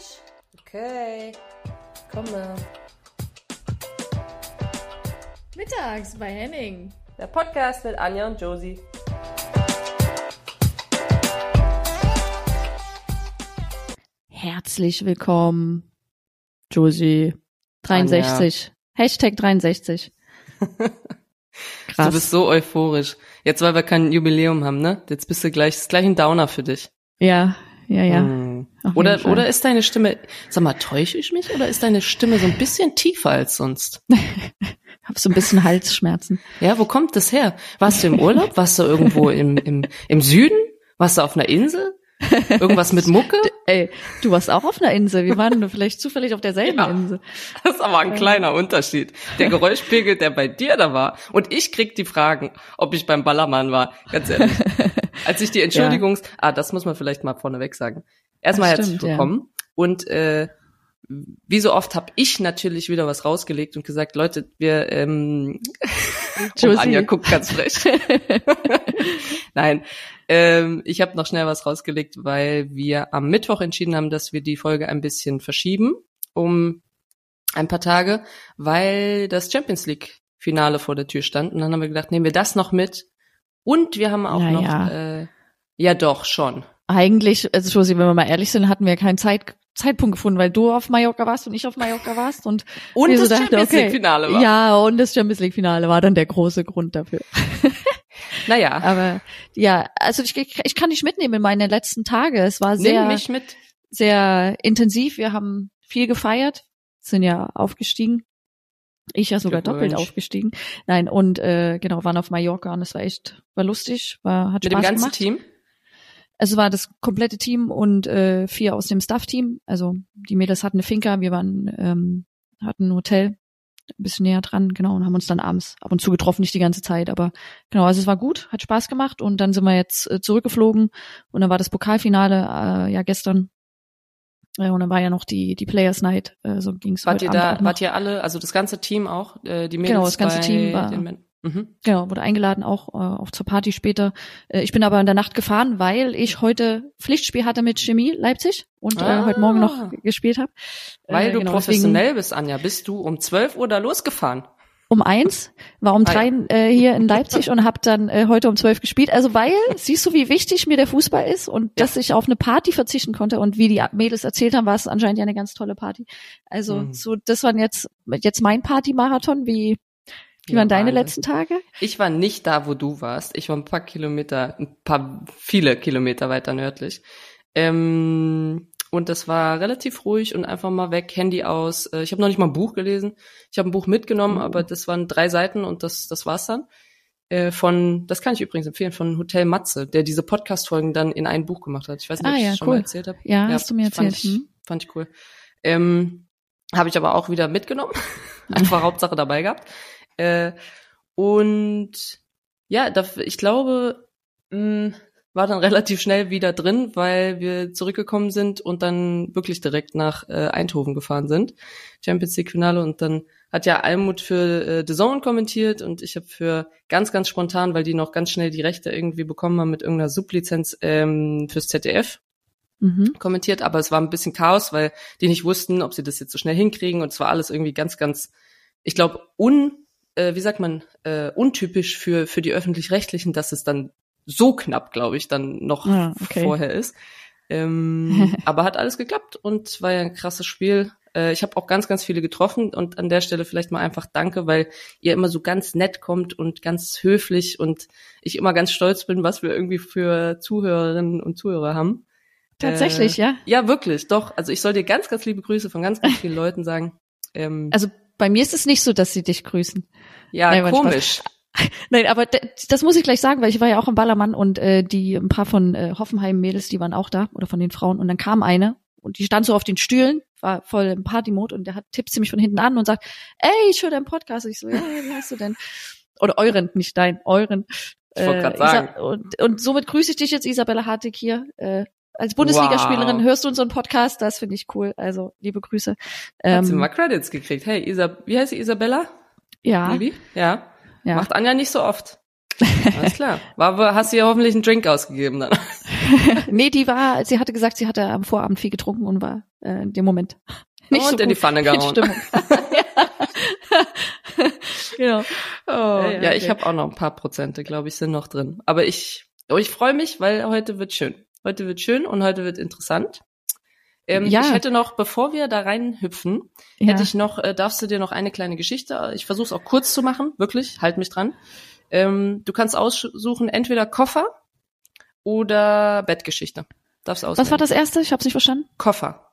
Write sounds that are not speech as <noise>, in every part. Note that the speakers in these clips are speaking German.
Tisch. Okay, komme. Mittags bei Henning. Der Podcast mit Anja und Josie. Herzlich willkommen, Josie. 63. Hashtag 63. Krass. <laughs> Du bist so euphorisch. Jetzt, weil wir kein Jubiläum haben, ne? Jetzt bist du gleich, ist gleich ein Downer für dich. Ja, ja, ja. Oder, oder ist deine Stimme, sag mal, täusche ich mich oder ist deine Stimme so ein bisschen tiefer als sonst? <laughs> Hab so ein bisschen Halsschmerzen. Ja, wo kommt das her? Warst du im Urlaub? Warst du irgendwo im, im, im Süden? Warst du auf einer Insel? Irgendwas mit Mucke? <laughs> Ey, du warst auch auf einer Insel. Wir waren vielleicht zufällig auf derselben ja, Insel. Das ist aber ein kleiner Unterschied. Der Geräuschpegel, der bei dir da war. Und ich krieg die Fragen, ob ich beim Ballermann war. Ganz ehrlich. <laughs> Als ich die Entschuldigungs... Ja. Ah, das muss man vielleicht mal vorneweg sagen. Erstmal herzlich willkommen. Ja. Und äh, wie so oft habe ich natürlich wieder was rausgelegt und gesagt, Leute, wir ähm, <laughs> oh, Anja guckt ganz frech. <laughs> Nein, ähm, ich habe noch schnell was rausgelegt, weil wir am Mittwoch entschieden haben, dass wir die Folge ein bisschen verschieben um ein paar Tage, weil das Champions League Finale vor der Tür stand. Und dann haben wir gedacht, nehmen wir das noch mit. Und wir haben auch ja, noch. Äh, ja doch schon. Eigentlich, also Josi, wenn wir mal ehrlich sind, hatten wir keinen Zeit, Zeitpunkt gefunden, weil du auf Mallorca warst und ich auf Mallorca warst und und das so dachte, Champions League Finale okay, war. Ja, und das Champions League Finale war dann der große Grund dafür. <laughs> Naja. Aber ja, also ich, ich kann dich mitnehmen in meine letzten Tage. Es war sehr, Nimm mich mit. sehr intensiv. Wir haben viel gefeiert, sind ja aufgestiegen. Ich ja sogar doppelt aufgestiegen. Nein, und äh, genau, waren auf Mallorca und es war echt, war lustig, war, hat Mit Spaß dem ganzen gemacht. Team? Also war das komplette Team und äh, vier aus dem Staff-Team. Also die Mädels hatten eine Finca, wir waren, ähm, hatten ein Hotel ein bisschen näher dran, genau, und haben uns dann abends ab und zu getroffen, nicht die ganze Zeit, aber genau, also es war gut, hat Spaß gemacht und dann sind wir jetzt äh, zurückgeflogen und dann war das Pokalfinale äh, ja gestern äh, und dann war ja noch die die Players Night, äh, so ging's Wart ihr da, wart ihr alle, also das ganze Team auch, äh, die Mädels Genau, das ganze Team war Mhm. Genau, wurde eingeladen auch, äh, auch zur Party später. Äh, ich bin aber in der Nacht gefahren, weil ich heute Pflichtspiel hatte mit Chemie Leipzig und ah. äh, heute Morgen noch gespielt habe. Weil äh, du genau, professionell deswegen, bist, Anja, bist du um 12 Uhr da losgefahren? Um eins, war um ah, drei äh, hier in Leipzig und habe dann äh, heute um zwölf gespielt. Also weil, siehst du, wie wichtig mir der Fußball ist und ja. dass ich auf eine Party verzichten konnte und wie die Mädels erzählt haben, war es anscheinend ja eine ganz tolle Party. Also mhm. so, das war jetzt jetzt mein Party-Marathon, wie wie waren deine letzten Tage? Ich war nicht da, wo du warst. Ich war ein paar Kilometer, ein paar, viele Kilometer weiter nördlich. Ähm, und das war relativ ruhig und einfach mal weg, Handy aus. Äh, ich habe noch nicht mal ein Buch gelesen. Ich habe ein Buch mitgenommen, mhm. aber das waren drei Seiten und das, das war's dann. Äh, von, das kann ich übrigens empfehlen, von Hotel Matze, der diese Podcast-Folgen dann in ein Buch gemacht hat. Ich weiß nicht, ah, ob ja, ich schon cool. mal erzählt habe. Ja, ja, hast du mir erzählt. Fand ich, hm? fand ich cool. Ähm, habe ich aber auch wieder mitgenommen. <laughs> einfach Hauptsache dabei gehabt. Äh, und ja, da, ich glaube, mh, war dann <laughs> relativ schnell wieder drin, weil wir zurückgekommen sind und dann wirklich direkt nach äh, Eindhoven gefahren sind. Champions League Finale und dann hat ja Almut für äh, The Zone kommentiert und ich habe für ganz, ganz spontan, weil die noch ganz schnell die Rechte irgendwie bekommen haben mit irgendeiner Sublizenz ähm, fürs ZDF mhm. kommentiert, aber es war ein bisschen Chaos, weil die nicht wussten, ob sie das jetzt so schnell hinkriegen und es war alles irgendwie ganz, ganz, ich glaube, un äh, wie sagt man, äh, untypisch für, für die öffentlich-rechtlichen, dass es dann so knapp, glaube ich, dann noch ah, okay. vorher ist. Ähm, <laughs> aber hat alles geklappt und war ja ein krasses Spiel. Äh, ich habe auch ganz, ganz viele getroffen und an der Stelle vielleicht mal einfach danke, weil ihr immer so ganz nett kommt und ganz höflich und ich immer ganz stolz bin, was wir irgendwie für Zuhörerinnen und Zuhörer haben. Tatsächlich, äh, ja? Ja, wirklich, doch. Also ich soll dir ganz, ganz liebe Grüße von ganz, ganz vielen Leuten sagen. Ähm, also bei mir ist es nicht so, dass sie dich grüßen. Ja, Nein, komisch. <laughs> Nein, aber das muss ich gleich sagen, weil ich war ja auch im Ballermann und äh, die ein paar von äh, Hoffenheim-Mädels, die waren auch da oder von den Frauen und dann kam eine und die stand so auf den Stühlen, war voll im Party-Mode und der hat tippt sie mich von hinten an und sagt, ey, ich höre deinen Podcast. Ich so, ja, wie heißt du denn? Oder euren, nicht dein, euren. Ich wollte äh, sagen. Und, und somit grüße ich dich jetzt, Isabella Hartig hier. Äh, als Bundesligaspielerin wow. hörst du unseren Podcast, das finde ich cool. Also liebe Grüße. Ähm, Hat sie mal Credits gekriegt. Hey, Isa, wie heißt sie, Isabella? Ja. Baby? Ja. ja. Macht Anja nicht so oft. <laughs> Alles klar. War, hast du ihr hoffentlich einen Drink ausgegeben dann? <laughs> nee, die war, sie hatte gesagt, sie hatte am Vorabend viel getrunken und war äh, in dem Moment <laughs> nicht und so in die Pfanne gehauen. genau. Oh, ja, ja, ja, ich habe auch noch ein paar Prozente, glaube ich, sind noch drin. Aber ich, oh, ich freue mich, weil heute wird schön. Heute wird schön und heute wird interessant. Ähm, ja. Ich hätte noch, bevor wir da reinhüpfen, ja. hätte ich noch, äh, darfst du dir noch eine kleine Geschichte, ich versuche es auch kurz zu machen, wirklich, halt mich dran. Ähm, du kannst aussuchen, entweder Koffer oder Bettgeschichte. Darfst auswählen. Was war das erste? Ich habe nicht verstanden. Koffer.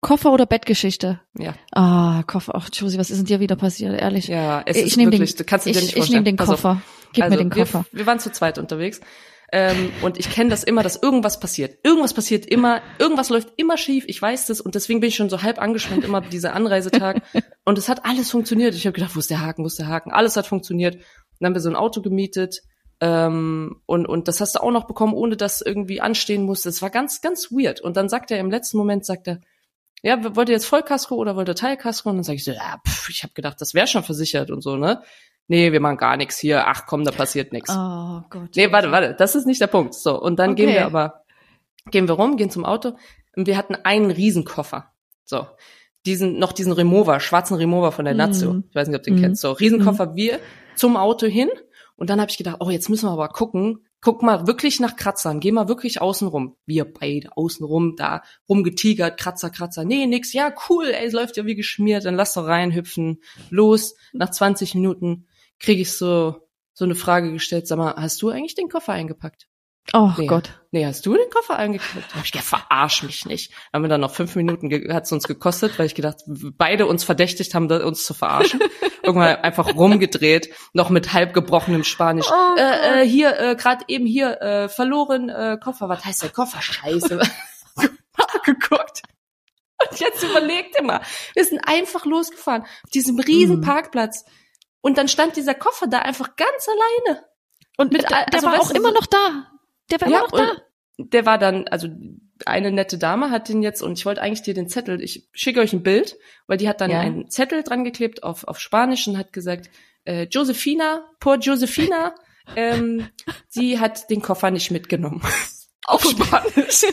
Koffer oder Bettgeschichte? Ja. Ah, Koffer. Ach, Josie, was ist denn dir wieder passiert? Ehrlich. Ja, es ich ist wirklich, den, du kannst dir ich, nicht vorstellen. Ich nehme den Koffer. Gib also mir den Koffer. Wir, wir waren zu zweit unterwegs. Ähm, und ich kenne das immer, dass irgendwas passiert. Irgendwas passiert immer, irgendwas läuft immer schief, ich weiß das und deswegen bin ich schon so halb angespannt immer dieser Anreisetag. und es hat alles funktioniert. Ich habe gedacht, wo ist der Haken, wo ist der Haken? Alles hat funktioniert. dann haben wir so ein Auto gemietet ähm, und, und das hast du auch noch bekommen, ohne dass irgendwie anstehen musste. Es war ganz, ganz weird. Und dann sagt er im letzten Moment, sagt er, ja, wollt ihr jetzt Vollkasko oder wollt ihr Teilkasko? Und dann sage ich so, ja, pff, ich habe gedacht, das wäre schon versichert und so, ne? Nee, wir machen gar nichts hier. Ach komm, da passiert nichts. Oh Gott. Nee, warte, warte, das ist nicht der Punkt. So, und dann okay. gehen wir aber, gehen wir rum, gehen zum Auto und wir hatten einen Riesenkoffer. So, diesen, noch diesen Remover, schwarzen Remover von der Nazio. Mm. Ich weiß nicht, ob du den mm. kennst. So, Riesenkoffer, mm. wir zum Auto hin und dann habe ich gedacht, oh, jetzt müssen wir aber gucken, guck mal wirklich nach Kratzern, geh mal wirklich außen rum. Wir beide außen rum, da rumgetigert, Kratzer, Kratzer. Nee, nix, ja, cool, ey, läuft ja wie geschmiert, dann lass doch reinhüpfen. Los, nach 20 Minuten kriege ich so so eine Frage gestellt, sag mal, hast du eigentlich den Koffer eingepackt? Oh nee. Gott. Nee, hast du den Koffer eingepackt? Hab ich gedacht, verarsch mich nicht. Haben wir dann noch fünf Minuten, hat es uns gekostet, weil ich gedacht, beide uns verdächtigt haben, uns zu verarschen. <laughs> Irgendwann einfach rumgedreht, noch mit halb gebrochenem Spanisch. Oh äh, äh, hier, äh, gerade eben hier, äh, verloren äh, Koffer. Was heißt der Koffer? Scheiße. <laughs> geguckt. Und jetzt überlegt immer, wir sind einfach losgefahren auf diesem riesen mm. Parkplatz. Und dann stand dieser Koffer da einfach ganz alleine. Und mit, der, der also, war auch immer noch da. Der war ja, noch da. Der war dann, also eine nette Dame hat den jetzt, und ich wollte eigentlich dir den Zettel, ich schicke euch ein Bild, weil die hat dann ja. einen Zettel dran geklebt auf, auf Spanisch und hat gesagt, äh, Josefina, por Josefina, <laughs> ähm, sie hat den Koffer nicht mitgenommen. auf Spanisch.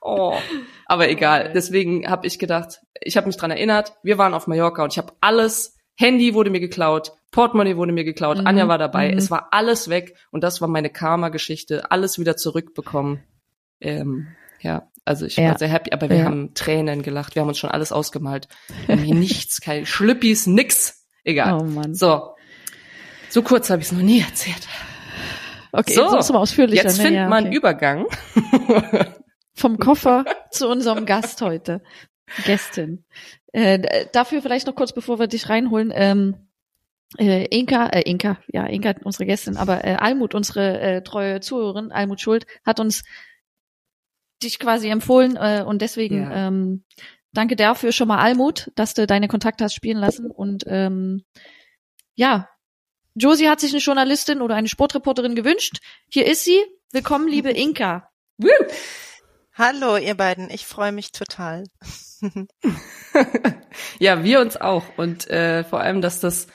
oh, aber egal. Deswegen habe ich gedacht, ich habe mich dran erinnert, wir waren auf Mallorca und ich habe alles Handy wurde mir geklaut, Portemonnaie wurde mir geklaut, mhm. Anja war dabei, mhm. es war alles weg und das war meine Karma-Geschichte, alles wieder zurückbekommen. Ähm, ja, also ich ja. war sehr happy, aber wir ja. haben Tränen gelacht, wir haben uns schon alles ausgemalt. <laughs> Nichts, keine Schlüppis, nix. Egal. Oh Mann. So. So kurz habe ich es noch nie erzählt. Okay, so, sonst mal ausführlicher. Jetzt ne? findet ja, man einen Übergang. Vom Koffer <laughs> zu unserem Gast heute. Gästin. Äh, dafür vielleicht noch kurz, bevor wir dich reinholen. Ähm, äh, Inka, äh, Inka, ja, Inka, unsere Gästin, aber äh, Almut, unsere äh, treue Zuhörerin, Almut Schuld, hat uns dich quasi empfohlen äh, und deswegen ja. ähm, danke dafür schon mal Almut, dass du deine Kontakte hast spielen lassen und ähm, ja, Josie hat sich eine Journalistin oder eine Sportreporterin gewünscht. Hier ist sie. Willkommen, liebe <laughs> Inka. Woo! Hallo, ihr beiden. Ich freue mich total. <laughs> ja, wir uns auch. Und äh, vor allem, dass das,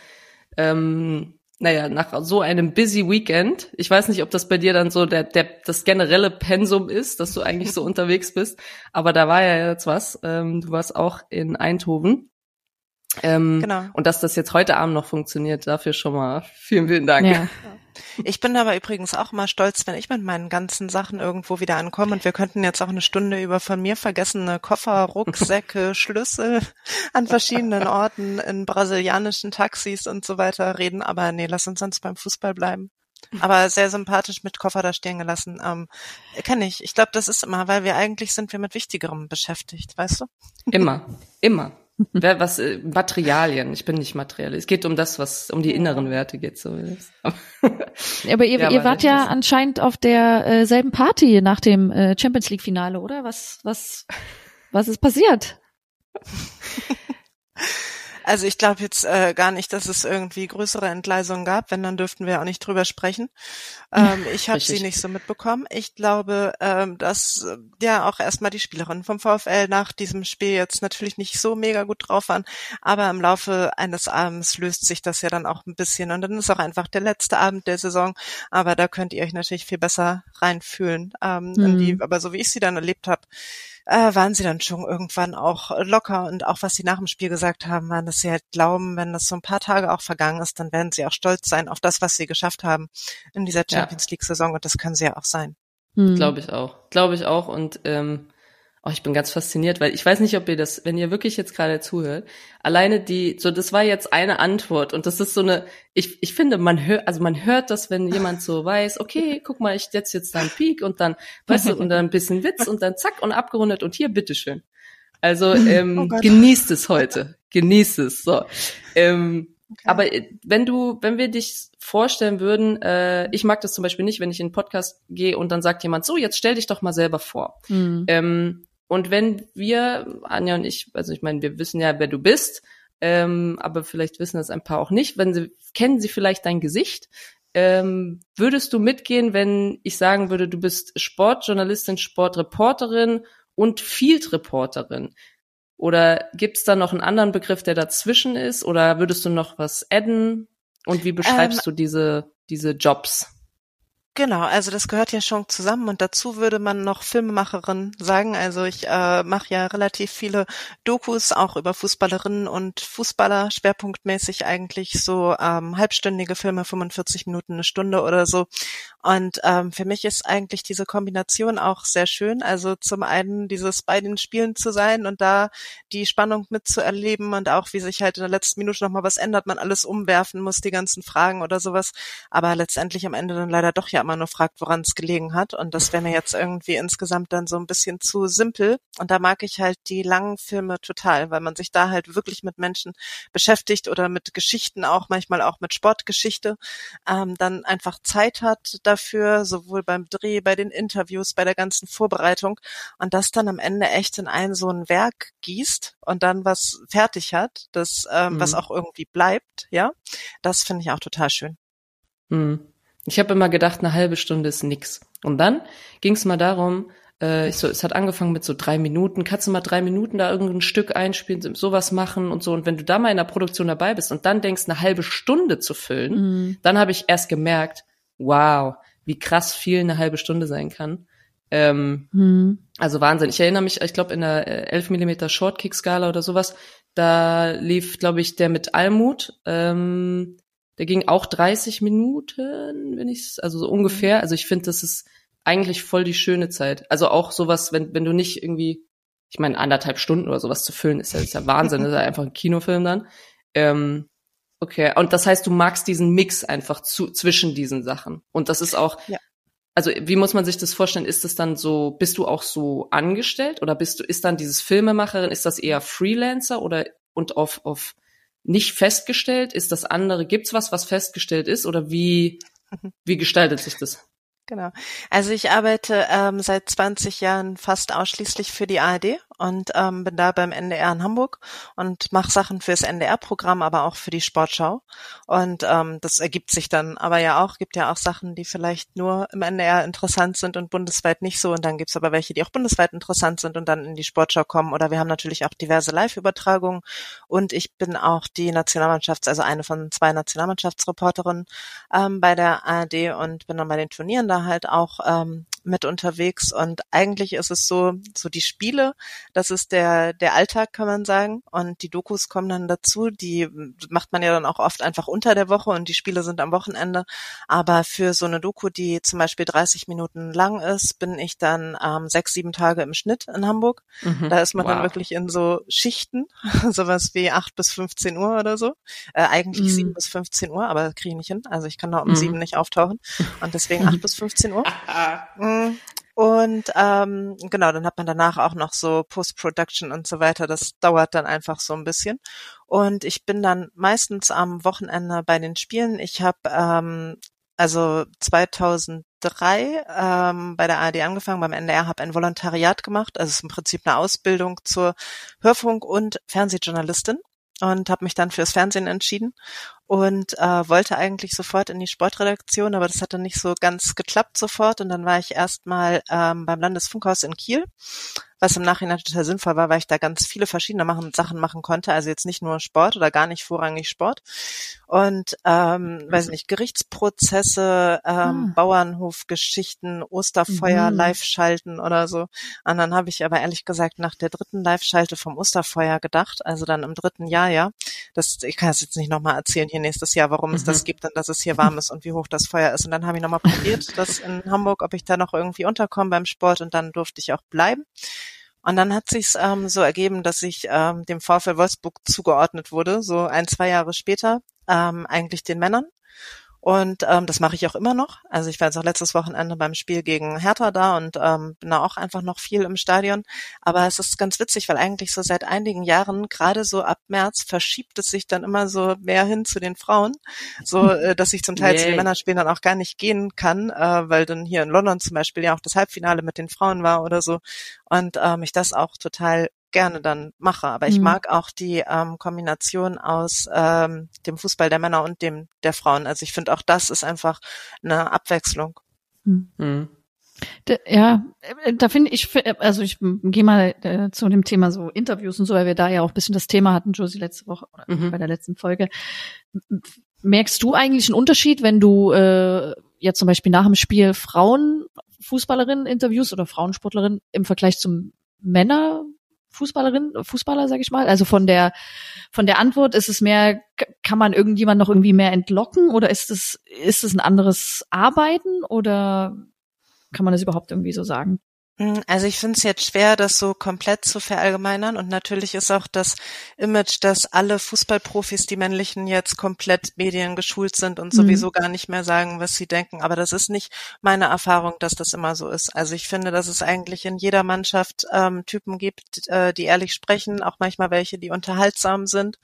ähm, naja, nach so einem busy Weekend, ich weiß nicht, ob das bei dir dann so der, der das generelle Pensum ist, dass du eigentlich so <laughs> unterwegs bist, aber da war ja jetzt was. Ähm, du warst auch in Eindhoven. Ähm, genau. Und dass das jetzt heute Abend noch funktioniert, dafür schon mal vielen, vielen Dank. Ja. Ich bin aber übrigens auch mal stolz, wenn ich mit meinen ganzen Sachen irgendwo wieder ankomme und wir könnten jetzt auch eine Stunde über von mir vergessene Koffer, Rucksäcke, <laughs> Schlüssel an verschiedenen Orten in brasilianischen Taxis und so weiter reden, aber nee, lass uns sonst beim Fußball bleiben. Aber sehr sympathisch mit Koffer da stehen gelassen. Ähm, Kenne ich. Ich glaube, das ist immer, weil wir eigentlich sind wir mit Wichtigerem beschäftigt, weißt du? Immer, immer. Wer, was äh, Materialien, ich bin nicht materiell. Es geht um das, was um die inneren Werte geht so. <laughs> aber ihr, ja, ihr wart ja anscheinend auf der äh, selben Party nach dem äh, Champions League Finale, oder? Was was was ist passiert? <laughs> Also ich glaube jetzt äh, gar nicht, dass es irgendwie größere Entgleisungen gab. Wenn, dann dürften wir auch nicht drüber sprechen. <laughs> Ähm, ich habe sie nicht so mitbekommen. Ich glaube, ähm, dass äh, ja auch erstmal die Spielerinnen vom VfL nach diesem Spiel jetzt natürlich nicht so mega gut drauf waren. Aber im Laufe eines Abends löst sich das ja dann auch ein bisschen. Und dann ist auch einfach der letzte Abend der Saison. Aber da könnt ihr euch natürlich viel besser reinfühlen. Ähm, mhm. die, aber so wie ich sie dann erlebt habe, äh, waren sie dann schon irgendwann auch locker und auch was sie nach dem Spiel gesagt haben, waren, dass sie halt glauben, wenn das so ein paar Tage auch vergangen ist, dann werden sie auch stolz sein auf das, was sie geschafft haben in dieser Champions ja. League Saison und das können sie ja auch sein. Hm. Glaube ich auch. Glaube ich auch und ähm, Oh, ich bin ganz fasziniert, weil ich weiß nicht, ob ihr das, wenn ihr wirklich jetzt gerade zuhört, alleine die, so das war jetzt eine Antwort und das ist so eine, ich, ich finde, man hört, also man hört das, wenn jemand so weiß, okay, guck mal, ich setze jetzt da einen Peak und dann, weißt du, und dann ein bisschen Witz und dann zack und abgerundet und hier, bitteschön. Also <laughs> ähm, oh genießt es heute, genießt es. So. Ähm, Okay. Aber äh, wenn du, wenn wir dich vorstellen würden, äh, ich mag das zum Beispiel nicht, wenn ich in einen Podcast gehe und dann sagt jemand, so, jetzt stell dich doch mal selber vor. Mhm. Ähm, und wenn wir, Anja und ich, also ich meine, wir wissen ja, wer du bist, ähm, aber vielleicht wissen das ein paar auch nicht, wenn sie, kennen sie vielleicht dein Gesicht, ähm, würdest du mitgehen, wenn ich sagen würde, du bist Sportjournalistin, Sportreporterin und Field Reporterin? Oder gibt's da noch einen anderen Begriff, der dazwischen ist? Oder würdest du noch was adden? Und wie beschreibst ähm, du diese, diese Jobs? Genau, also das gehört ja schon zusammen und dazu würde man noch Filmemacherin sagen. Also ich äh, mache ja relativ viele Dokus auch über Fußballerinnen und Fußballer, schwerpunktmäßig eigentlich so ähm, halbstündige Filme, 45 Minuten, eine Stunde oder so. Und ähm, für mich ist eigentlich diese Kombination auch sehr schön. Also zum einen dieses bei den Spielen zu sein und da die Spannung mitzuerleben und auch wie sich halt in der letzten Minute nochmal was ändert, man alles umwerfen muss, die ganzen Fragen oder sowas. Aber letztendlich am Ende dann leider doch ja immer nur fragt, woran es gelegen hat. Und das wäre mir jetzt irgendwie insgesamt dann so ein bisschen zu simpel. Und da mag ich halt die langen Filme total, weil man sich da halt wirklich mit Menschen beschäftigt oder mit Geschichten auch, manchmal auch mit Sportgeschichte, ähm, dann einfach Zeit hat dafür, sowohl beim Dreh, bei den Interviews, bei der ganzen Vorbereitung und das dann am Ende echt in ein so ein Werk gießt und dann was fertig hat, das ähm, mhm. was auch irgendwie bleibt, ja, das finde ich auch total schön. Mhm. Ich habe immer gedacht, eine halbe Stunde ist nix. Und dann ging es mal darum, äh, ich so, es hat angefangen mit so drei Minuten, kannst du mal drei Minuten da irgendein Stück einspielen, sowas machen und so. Und wenn du da mal in der Produktion dabei bist und dann denkst, eine halbe Stunde zu füllen, mhm. dann habe ich erst gemerkt, wow, wie krass viel eine halbe Stunde sein kann. Ähm, mhm. Also Wahnsinn. Ich erinnere mich, ich glaube, in der 11 mm Shortkick-Skala oder sowas, da lief, glaube ich, der mit Almut, ähm, der ging auch 30 Minuten, wenn ich also so ungefähr. Also ich finde, das ist eigentlich voll die schöne Zeit. Also auch sowas, wenn, wenn du nicht irgendwie, ich meine, anderthalb Stunden oder sowas zu füllen, ist ja, ist ja Wahnsinn, das ist ja <laughs> einfach ein Kinofilm dann. Ähm, okay, und das heißt, du magst diesen Mix einfach zu, zwischen diesen Sachen. Und das ist auch, ja. also wie muss man sich das vorstellen? Ist das dann so, bist du auch so angestellt oder bist du, ist dann dieses Filmemacherin, ist das eher Freelancer oder und auf, auf nicht festgestellt? Ist das andere, gibt's was, was festgestellt ist oder wie, mhm. wie gestaltet sich das? Genau. Also ich arbeite ähm, seit 20 Jahren fast ausschließlich für die ARD und ähm, bin da beim NDR in Hamburg und mache Sachen fürs NDR-Programm, aber auch für die Sportschau. Und ähm, das ergibt sich dann aber ja auch, gibt ja auch Sachen, die vielleicht nur im NDR interessant sind und bundesweit nicht so. Und dann gibt's aber welche, die auch bundesweit interessant sind und dann in die Sportschau kommen. Oder wir haben natürlich auch diverse Live-Übertragungen. Und ich bin auch die Nationalmannschafts-, also eine von zwei Nationalmannschaftsreporterinnen ähm, bei der ARD und bin dann bei den Turnieren da halt auch ähm, mit unterwegs. Und eigentlich ist es so, so die Spiele, das ist der, der Alltag, kann man sagen. Und die Dokus kommen dann dazu. Die macht man ja dann auch oft einfach unter der Woche und die Spiele sind am Wochenende. Aber für so eine Doku, die zum Beispiel 30 Minuten lang ist, bin ich dann ähm, sechs, sieben Tage im Schnitt in Hamburg. Mhm. Da ist man wow. dann wirklich in so Schichten, <laughs> sowas wie acht bis 15 Uhr oder so. Äh, eigentlich sieben mhm. bis 15 Uhr, aber kriege ich nicht hin. Also ich kann da um mhm. sieben nicht auftauchen. Und deswegen acht <laughs> bis 15 Uhr. <laughs> Mhm. Und ähm, genau, dann hat man danach auch noch so Post-Production und so weiter. Das dauert dann einfach so ein bisschen. Und ich bin dann meistens am Wochenende bei den Spielen. Ich habe ähm, also 2003 ähm, bei der ARD angefangen, beim NDR habe ein Volontariat gemacht. Also es ist im Prinzip eine Ausbildung zur Hörfunk- und Fernsehjournalistin. und habe mich dann fürs Fernsehen entschieden und äh, wollte eigentlich sofort in die Sportredaktion, aber das hat dann nicht so ganz geklappt sofort und dann war ich erstmal ähm, beim Landesfunkhaus in Kiel was im Nachhinein total sinnvoll war, weil ich da ganz viele verschiedene machen, Sachen machen konnte. Also jetzt nicht nur Sport oder gar nicht vorrangig Sport. Und ähm, weiß nicht, Gerichtsprozesse, ähm, ah. Bauernhofgeschichten, Osterfeuer mhm. live schalten oder so. Und dann habe ich aber ehrlich gesagt nach der dritten Live-Schalte vom Osterfeuer gedacht, also dann im dritten Jahr, ja. Das, ich kann es jetzt nicht nochmal erzählen hier nächstes Jahr, warum mhm. es das mhm. gibt und dass es hier warm ist und wie hoch das Feuer ist. Und dann habe ich nochmal probiert, <laughs> das in Hamburg, ob ich da noch irgendwie unterkomme beim Sport und dann durfte ich auch bleiben. Und dann hat sich's ähm, so ergeben, dass ich ähm, dem VfL Wolfsburg zugeordnet wurde, so ein, zwei Jahre später, ähm, eigentlich den Männern. Und ähm, das mache ich auch immer noch. Also ich war jetzt auch letztes Wochenende beim Spiel gegen Hertha da und ähm, bin da auch einfach noch viel im Stadion. Aber es ist ganz witzig, weil eigentlich so seit einigen Jahren, gerade so ab März, verschiebt es sich dann immer so mehr hin zu den Frauen. So, <laughs> äh, dass ich zum Teil yeah. zu den Männerspielen dann auch gar nicht gehen kann, äh, weil dann hier in London zum Beispiel ja auch das Halbfinale mit den Frauen war oder so. Und ähm, ich das auch total gerne dann mache. Aber ich mhm. mag auch die ähm, Kombination aus ähm, dem Fußball der Männer und dem der Frauen. Also ich finde auch das ist einfach eine Abwechslung. Mhm. Mhm. Ja, äh, da finde ich, also ich gehe mal äh, zu dem Thema so Interviews und so, weil wir da ja auch ein bisschen das Thema hatten, Josie, letzte Woche oder mhm. bei der letzten Folge. Merkst du eigentlich einen Unterschied, wenn du äh, jetzt zum Beispiel nach dem Spiel Frauenfußballerinnen interviewst oder Frauensportlerinnen im Vergleich zum Männer Fußballerin, Fußballer, sag ich mal? Also von der von der Antwort ist es mehr, kann man irgendjemand noch irgendwie mehr entlocken oder ist es ist es ein anderes Arbeiten oder kann man das überhaupt irgendwie so sagen? Hm, also ich finde es jetzt schwer, das so komplett zu verallgemeinern und natürlich ist auch das Image, dass alle Fußballprofis, die männlichen, jetzt komplett mediengeschult sind und mhm. sowieso gar nicht mehr sagen, was sie denken. Aber das ist nicht meine Erfahrung, dass das immer so ist. Also ich finde, dass es eigentlich in jeder Mannschaft ähm, Typen gibt, äh, die ehrlich sprechen, auch manchmal welche, die unterhaltsam sind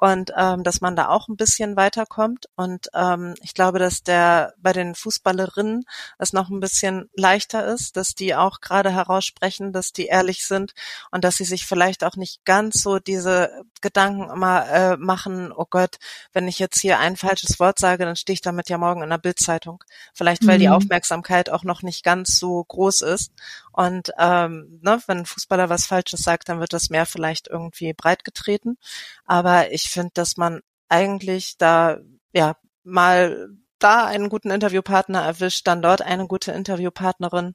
und ähm, dass man da auch ein bisschen weiterkommt. Und ähm, ich glaube, dass der bei den Fußballerinnen es noch ein bisschen leichter ist, dass die auch gerade heraussprechen, dass die ehrlich sind und dass sie sich vielleicht auch nicht ganz so diese Gedanken immer äh, machen, oh Gott, wenn ich jetzt hier ein falsches Wort sage, dann stehe ich damit ja morgen in der Bildzeitung. Vielleicht weil mhm. die Aufmerksamkeit auch noch nicht ganz so groß ist. Und ähm, ne, wenn ein Fußballer was Falsches sagt, dann wird das mehr vielleicht irgendwie breitgetreten. Aber ich finde, dass man eigentlich da ja mal da einen guten Interviewpartner erwischt, dann dort eine gute Interviewpartnerin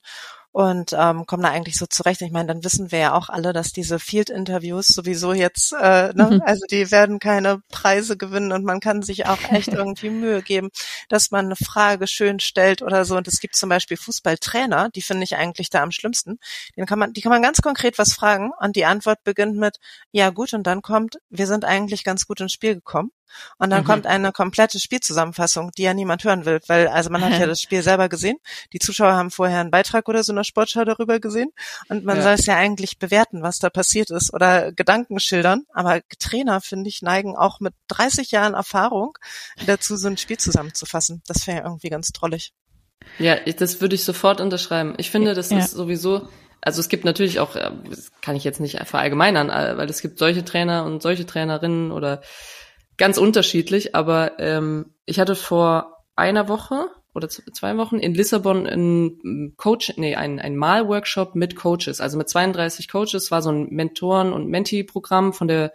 und ähm, kommen da eigentlich so zurecht. Ich meine, dann wissen wir ja auch alle, dass diese Field-Interviews sowieso jetzt, äh, ne, mhm. also die werden keine Preise gewinnen und man kann sich auch echt <laughs> irgendwie Mühe geben, dass man eine Frage schön stellt oder so. Und es gibt zum Beispiel Fußballtrainer, die finde ich eigentlich da am schlimmsten. Den kann man, die kann man ganz konkret was fragen und die Antwort beginnt mit, ja gut, und dann kommt, wir sind eigentlich ganz gut ins Spiel gekommen. Und dann mhm. kommt eine komplette Spielzusammenfassung, die ja niemand hören will, weil also man hat ja <laughs> das Spiel selber gesehen. Die Zuschauer haben vorher einen Beitrag oder so einer Sportschau darüber gesehen und man ja. soll es ja eigentlich bewerten, was da passiert ist oder Gedanken schildern. Aber Trainer, finde ich, neigen auch mit 30 Jahren Erfahrung dazu, so ein Spiel zusammenzufassen. Das wäre ja irgendwie ganz trollig. Ja, das würde ich sofort unterschreiben. Ich finde, das ja. ist sowieso also es gibt natürlich auch, äh, das kann ich jetzt nicht verallgemeinern, äh, weil es gibt solche Trainer und solche Trainerinnen oder ganz unterschiedlich, aber ähm, ich hatte vor einer Woche oder zwei Wochen in Lissabon ein Coach, nee, ein, ein Malworkshop mit Coaches, also mit 32 Coaches, war so ein Mentoren- und Mentee-Programm von der,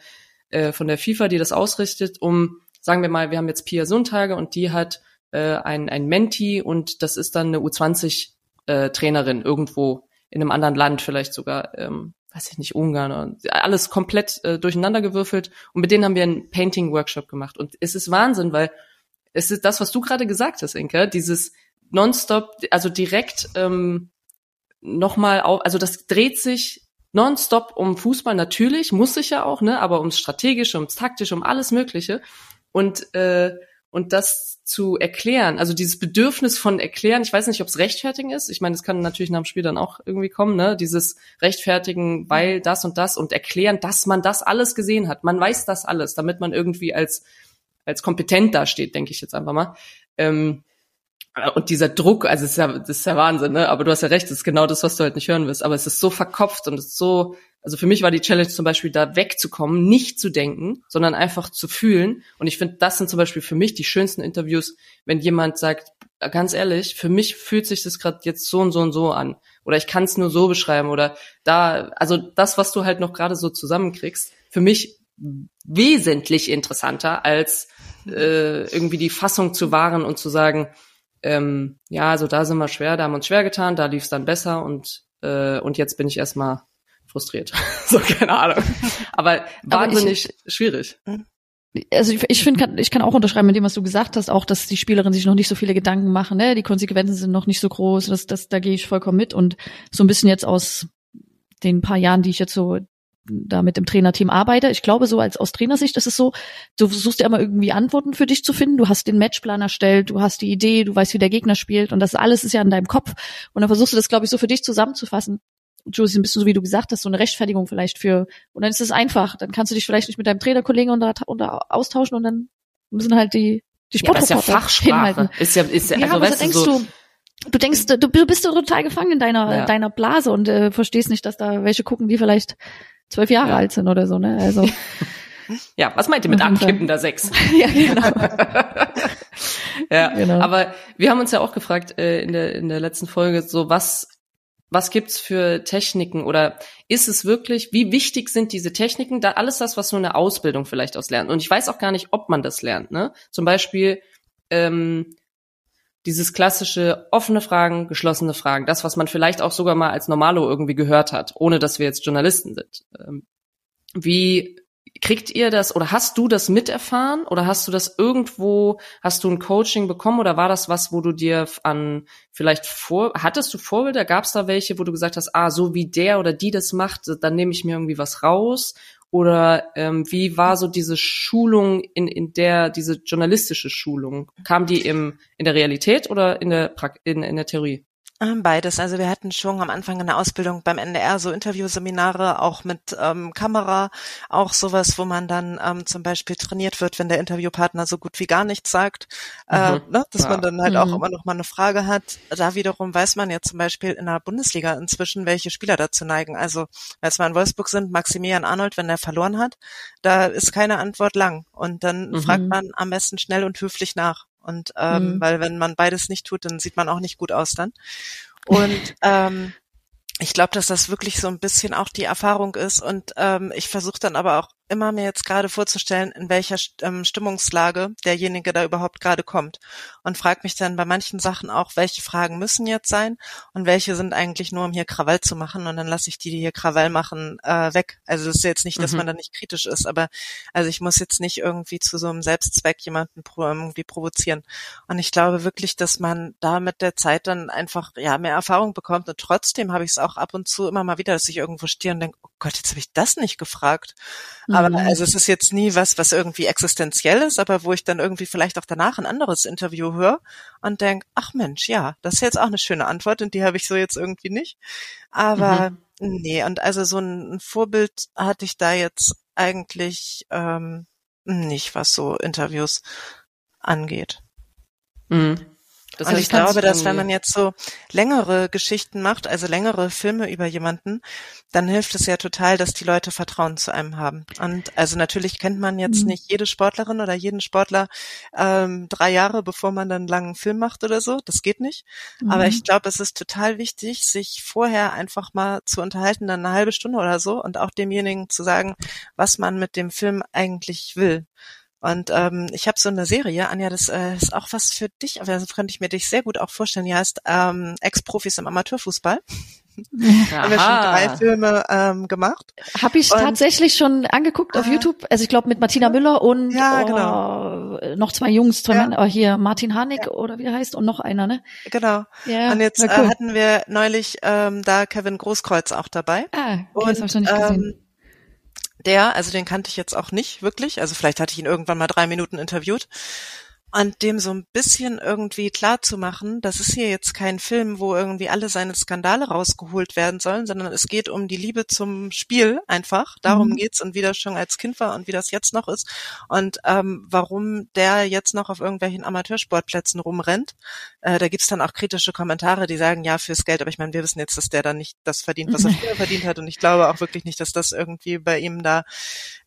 äh, von der FIFA, die das ausrichtet, um, sagen wir mal, wir haben jetzt Pia Sundtage und die hat äh, ein, ein Mentee und das ist dann eine U20-Trainerin äh, irgendwo in einem anderen Land vielleicht sogar. Ähm, weiß ich nicht, Ungarn und alles komplett äh, durcheinander gewürfelt. Und mit denen haben wir einen Painting-Workshop gemacht. Und es ist Wahnsinn, weil es ist das, was du gerade gesagt hast, Inke, dieses nonstop, also direkt ähm, nochmal auf, also das dreht sich nonstop um Fußball, natürlich, muss sich ja auch, ne, aber ums Strategische, ums Taktische, um alles Mögliche. Und äh, und das zu erklären, also dieses Bedürfnis von erklären, ich weiß nicht, ob es rechtfertigen ist. Ich meine, es kann natürlich nach dem Spiel dann auch irgendwie kommen, ne? Dieses rechtfertigen, weil das und das und erklären, dass man das alles gesehen hat. Man weiß das alles, damit man irgendwie als als kompetent dasteht, denke ich jetzt einfach mal. Ähm, und dieser Druck, also es ist ja, das ist ja Wahnsinn, ne? Aber du hast ja recht, das ist genau das, was du halt nicht hören willst. Aber es ist so verkopft und es ist so, also für mich war die Challenge zum Beispiel da wegzukommen, nicht zu denken, sondern einfach zu fühlen. Und ich finde, das sind zum Beispiel für mich die schönsten Interviews, wenn jemand sagt, ganz ehrlich, für mich fühlt sich das gerade jetzt so und so und so an. Oder ich kann es nur so beschreiben. Oder da, also das, was du halt noch gerade so zusammenkriegst, für mich wesentlich interessanter als äh, irgendwie die Fassung zu wahren und zu sagen, ähm, ja, also da sind wir schwer, da haben wir uns schwer getan, da lief es dann besser und äh, und jetzt bin ich erstmal frustriert. <laughs> so, keine Ahnung. Aber wahnsinnig ich, schwierig. Also ich, ich finde, ich kann auch unterschreiben mit dem, was du gesagt hast, auch, dass die Spielerinnen sich noch nicht so viele Gedanken machen, ne? Die Konsequenzen sind noch nicht so groß, das, das, da gehe ich vollkommen mit. Und so ein bisschen jetzt aus den paar Jahren, die ich jetzt so da mit dem Trainerteam arbeite. Ich glaube, so als aus Trainersicht ist es so, du versuchst ja immer irgendwie Antworten für dich zu finden. Du hast den Matchplan erstellt, du hast die Idee, du weißt, wie der Gegner spielt und das alles ist ja in deinem Kopf. Und dann versuchst du das, glaube ich, so für dich zusammenzufassen. Josie, ein bisschen so wie du gesagt hast, so eine Rechtfertigung vielleicht für, und dann ist es einfach. Dann kannst du dich vielleicht nicht mit deinem Trainerkollegen unter, unter austauschen und dann müssen halt die, die Sportreporter ja, ist ja Fachsprache. hinhalten. Ist ja, ist ja, ja also weißt denkst du, so, du, denkst, du, du bist total gefangen in deiner, ja. deiner Blase und äh, verstehst nicht, dass da welche gucken, die vielleicht zwölf Jahre ja. alt sind oder so, ne? Also. <laughs> Ja, was meint ihr mit abkippender Sex? <laughs> ja, genau. <laughs> ja, genau. aber wir haben uns ja auch gefragt äh, in der in der letzten Folge so was was gibt's für Techniken oder ist es wirklich, wie wichtig sind diese Techniken? Da alles das, was nur eine Ausbildung vielleicht aus lernt. Und ich weiß auch gar nicht, ob man das lernt. Ne? Zum Beispiel ähm, dieses klassische offene Fragen, geschlossene Fragen, das, was man vielleicht auch sogar mal als Normalo irgendwie gehört hat, ohne dass wir jetzt Journalisten sind. Ähm, wie kriegt ihr das oder hast du das miterfahren oder hast du das irgendwo, hast du ein Coaching bekommen oder war das was, wo du dir an vielleicht vor, hattest du Vorbilder, gab es da welche, wo du gesagt hast, ah, so wie der oder die das macht, dann nehme ich mir irgendwie was raus oder ähm, wie war so diese Schulung in, in der, diese journalistische Schulung? Kam die im, in der Realität oder in der, pra in, in der Theorie? Ähm, beides. Also wir hatten schon am Anfang in der Ausbildung beim NDR so Interviewseminare, auch mit ähm, Kamera, auch sowas, wo man dann ähm, zum Beispiel trainiert wird, wenn der Interviewpartner so gut wie gar nichts sagt, äh, mhm. ne, dass ja. man dann halt mhm. auch immer noch mal eine Frage hat. Da wiederum weiß man ja zum Beispiel in der Bundesliga inzwischen, welche Spieler dazu neigen. Also als wir in Wolfsburg sind, Maximilian Arnold, wenn er verloren hat, da ist keine Antwort lang. Und dann mhm. fragt man am besten schnell und höflich nach. Und ähm, mhm. weil wenn man beides nicht tut, dann sieht man auch nicht gut aus dann. Und <laughs> ähm, ich glaube, dass das wirklich so ein bisschen auch die Erfahrung ist. Und ähm, ich versuche dann aber auch immer mir jetzt gerade vorzustellen, in welcher ähm, Stimmungslage derjenige da überhaupt gerade kommt. Und frage mich dann bei manchen Sachen auch, welche Fragen müssen jetzt sein und welche sind eigentlich nur, um hier Krawall zu machen. Und dann lasse ich die, die hier Krawall machen, äh, weg. Also das ist jetzt nicht, dass mhm. man da nicht kritisch ist, aber also ich muss jetzt nicht irgendwie zu so einem Selbstzweck jemanden pro, irgendwie provozieren. Und ich glaube wirklich, dass man da mit der Zeit dann einfach ja mehr Erfahrung bekommt. Und trotzdem habe ich es auch ab und zu immer mal wieder, dass ich irgendwo stehe und denke, oh Gott, jetzt habe ich das nicht gefragt. Aber mhm. also es ist jetzt nie was, was irgendwie existenziell ist, aber wo ich dann irgendwie vielleicht auch danach ein anderes Interview höre und denk, ach Mensch, ja, das ist jetzt auch eine schöne Antwort und die habe ich so jetzt irgendwie nicht. Aber mhm. nee, und also so ein, ein Vorbild hatte ich da jetzt eigentlich ähm, nicht, was so Interviews angeht. Mhm. Das und ich glaube, dass wenn man jetzt so längere Geschichten macht, also längere Filme über jemanden, dann hilft es ja total, dass die Leute Vertrauen zu einem haben. Und also natürlich kennt man jetzt mhm. nicht jede Sportlerin oder jeden Sportler ähm, drei Jahre, bevor man dann einen langen Film macht oder so. Das geht nicht. Mhm. Aber ich glaube, es ist total wichtig, sich vorher einfach mal zu unterhalten, dann eine halbe Stunde oder so und auch demjenigen zu sagen, was man mit dem Film eigentlich will. Und ähm, ich habe so eine Serie, Anja, das äh, ist auch was für dich, aber das könnte ich mir dich sehr gut auch vorstellen. Die heißt ähm, Ex-Profis im Amateurfußball. <laughs> haben wir schon drei Filme ähm, gemacht. Habe ich und, tatsächlich schon angeguckt auf äh, YouTube. Also ich glaube mit Martina Müller und ja, genau. oh, noch zwei Jungs, zwei ja. Männer, oh, hier Martin Hanig ja. oder wie er heißt und noch einer, ne? Genau. Ja, und jetzt cool. äh, hatten wir neulich ähm, da Kevin Großkreuz auch dabei. Ah, okay, und, das habe ich noch nicht gesehen. Der, also den kannte ich jetzt auch nicht wirklich, also vielleicht hatte ich ihn irgendwann mal drei Minuten interviewt. Und dem so ein bisschen irgendwie klar zu machen, das ist hier jetzt kein Film, wo irgendwie alle seine Skandale rausgeholt werden sollen, sondern es geht um die Liebe zum Spiel einfach. Darum mhm. geht's und wie das schon als Kind war und wie das jetzt noch ist und ähm, warum der jetzt noch auf irgendwelchen Amateursportplätzen rumrennt. Äh, da gibt's dann auch kritische Kommentare, die sagen, ja, fürs Geld, aber ich meine, wir wissen jetzt, dass der dann nicht das verdient, was er <laughs> früher verdient hat und ich glaube auch wirklich nicht, dass das irgendwie bei ihm da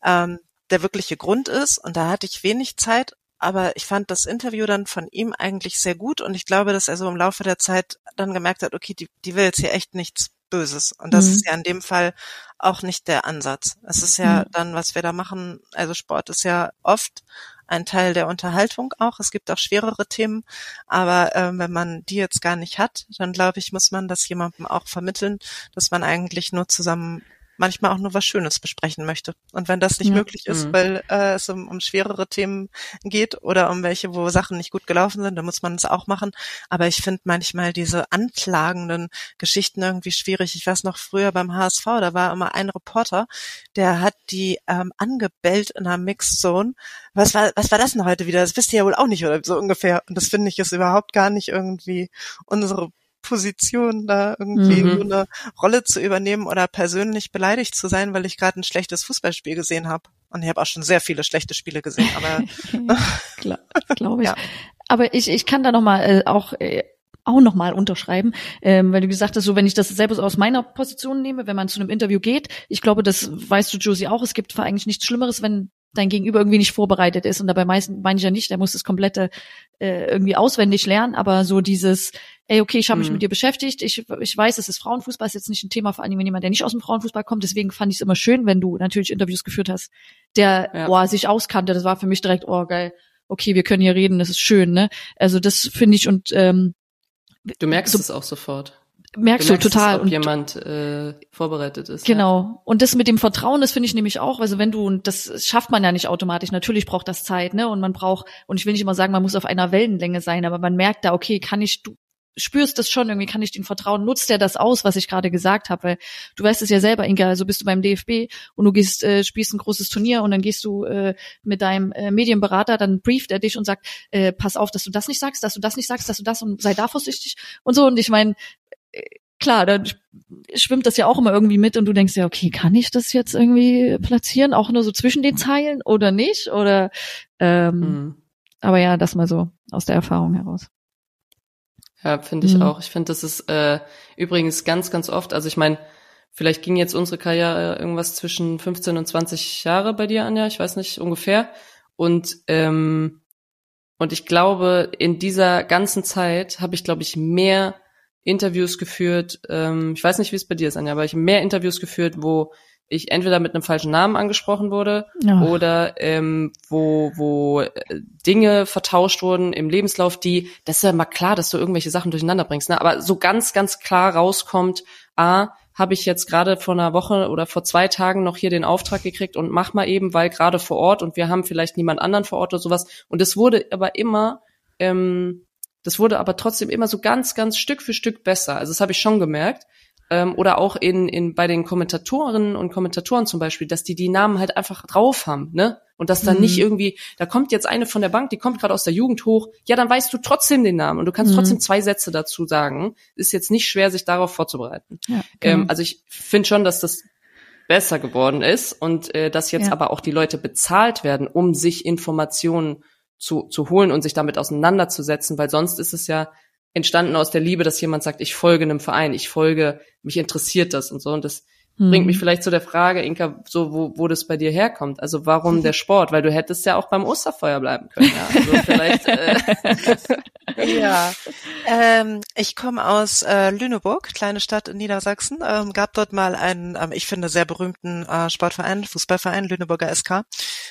ähm, der wirkliche Grund ist. Und da hatte ich wenig Zeit, aber ich fand das Interview dann von ihm eigentlich sehr gut und ich glaube, dass er so im Laufe der Zeit dann gemerkt hat, okay, die, die will jetzt hier echt nichts Böses. Und das mhm. ist ja in dem Fall auch nicht der Ansatz. Es ist ja mhm. dann, was wir da machen, also Sport ist ja oft ein Teil der Unterhaltung auch. Es gibt auch schwerere Themen, aber äh, wenn man die jetzt gar nicht hat, dann glaube ich, muss man das jemandem auch vermitteln, dass man eigentlich nur zusammen manchmal auch nur was Schönes besprechen möchte. Und wenn das nicht ja. möglich ist, mhm. weil äh, es um, um schwerere Themen geht oder um welche, wo Sachen nicht gut gelaufen sind, dann muss man es auch machen. Aber ich finde manchmal diese anklagenden Geschichten irgendwie schwierig. Ich weiß noch früher beim HSV, da war immer ein Reporter, der hat die ähm, angebellt in einer Mixed Zone. Was war, was war das denn heute wieder? Das wisst ihr ja wohl auch nicht, oder so ungefähr. Und das finde ich ist überhaupt gar nicht irgendwie unsere Position, da irgendwie mhm. so eine Rolle zu übernehmen oder persönlich beleidigt zu sein, weil ich gerade ein schlechtes Fußballspiel gesehen habe. Und ich habe auch schon sehr viele schlechte Spiele gesehen, aber <laughs> Klar, glaube ich. Ja. Aber ich, ich kann da nochmal äh, auch äh, auch nochmal unterschreiben, ähm, weil du gesagt hast, so wenn ich das selber so aus meiner Position nehme, wenn man zu einem Interview geht, ich glaube, das weißt du, Josie, auch, es gibt eigentlich nichts Schlimmeres, wenn dein Gegenüber irgendwie nicht vorbereitet ist. Und dabei meisten meine ich ja nicht, der muss das komplette äh, irgendwie auswendig lernen, aber so dieses, ey, okay, ich habe mich mhm. mit dir beschäftigt, ich, ich weiß, es ist Frauenfußball, ist jetzt nicht ein Thema vor allem, wenn jemand, der nicht aus dem Frauenfußball kommt, deswegen fand ich es immer schön, wenn du natürlich Interviews geführt hast, der ja. oh, sich auskannte, das war für mich direkt, oh geil, okay, wir können hier reden, das ist schön, ne? Also das finde ich und ähm, Du merkst so, es auch sofort merkst du, merkst total. Es, ob und jemand äh, vorbereitet ist. Genau. Ja. Und das mit dem Vertrauen, das finde ich nämlich auch, also wenn du, das schafft man ja nicht automatisch, natürlich braucht das Zeit, ne? Und man braucht, und ich will nicht immer sagen, man muss auf einer Wellenlänge sein, aber man merkt da, okay, kann ich, du spürst das schon, irgendwie kann ich den vertrauen, nutzt er das aus, was ich gerade gesagt habe, weil du weißt es ja selber, Inga, also bist du beim DFB und du gehst, äh, spielst ein großes Turnier und dann gehst du äh, mit deinem äh, Medienberater, dann brieft er dich und sagt, äh, pass auf, dass du das nicht sagst, dass du das nicht sagst, dass du das und sei da vorsichtig und so und ich meine, klar, dann schwimmt das ja auch immer irgendwie mit und du denkst ja, okay, kann ich das jetzt irgendwie platzieren, auch nur so zwischen den Zeilen oder nicht? Oder ähm, mhm. aber ja, das mal so aus der Erfahrung heraus. Ja, finde ich mhm. auch. Ich finde, das ist äh, übrigens ganz, ganz oft, also ich meine, vielleicht ging jetzt unsere Karriere irgendwas zwischen 15 und 20 Jahre bei dir, Anja, ich weiß nicht, ungefähr. Und ähm, und ich glaube, in dieser ganzen Zeit habe ich, glaube ich, mehr Interviews geführt. Ähm, ich weiß nicht, wie es bei dir ist, Anja, aber ich habe mehr Interviews geführt, wo ich entweder mit einem falschen Namen angesprochen wurde ja. oder ähm, wo, wo äh, Dinge vertauscht wurden im Lebenslauf, die, das ist ja mal klar, dass du irgendwelche Sachen durcheinander bringst, ne? aber so ganz, ganz klar rauskommt, a, habe ich jetzt gerade vor einer Woche oder vor zwei Tagen noch hier den Auftrag gekriegt und mach mal eben, weil gerade vor Ort und wir haben vielleicht niemand anderen vor Ort oder sowas. Und es wurde aber immer ähm, das wurde aber trotzdem immer so ganz, ganz Stück für Stück besser. Also das habe ich schon gemerkt. Ähm, oder auch in, in bei den Kommentatorinnen und Kommentatoren zum Beispiel, dass die die Namen halt einfach drauf haben, ne? Und dass dann mhm. nicht irgendwie, da kommt jetzt eine von der Bank, die kommt gerade aus der Jugend hoch, ja, dann weißt du trotzdem den Namen und du kannst mhm. trotzdem zwei Sätze dazu sagen. Ist jetzt nicht schwer, sich darauf vorzubereiten. Ja, genau. ähm, also ich finde schon, dass das besser geworden ist und äh, dass jetzt ja. aber auch die Leute bezahlt werden, um sich Informationen zu, zu holen und sich damit auseinanderzusetzen, weil sonst ist es ja entstanden aus der Liebe, dass jemand sagt, ich folge einem Verein, ich folge, mich interessiert das und so. Und das hm. bringt mich vielleicht zu der Frage, Inka, so wo, wo das bei dir herkommt. Also warum der Sport? Weil du hättest ja auch beim Osterfeuer bleiben können. Ja, also <laughs> vielleicht, äh, <laughs> ja. Ähm, ich komme aus äh, Lüneburg, kleine Stadt in Niedersachsen. Ähm, gab dort mal einen, ähm, ich finde, sehr berühmten äh, Sportverein, Fußballverein, Lüneburger SK.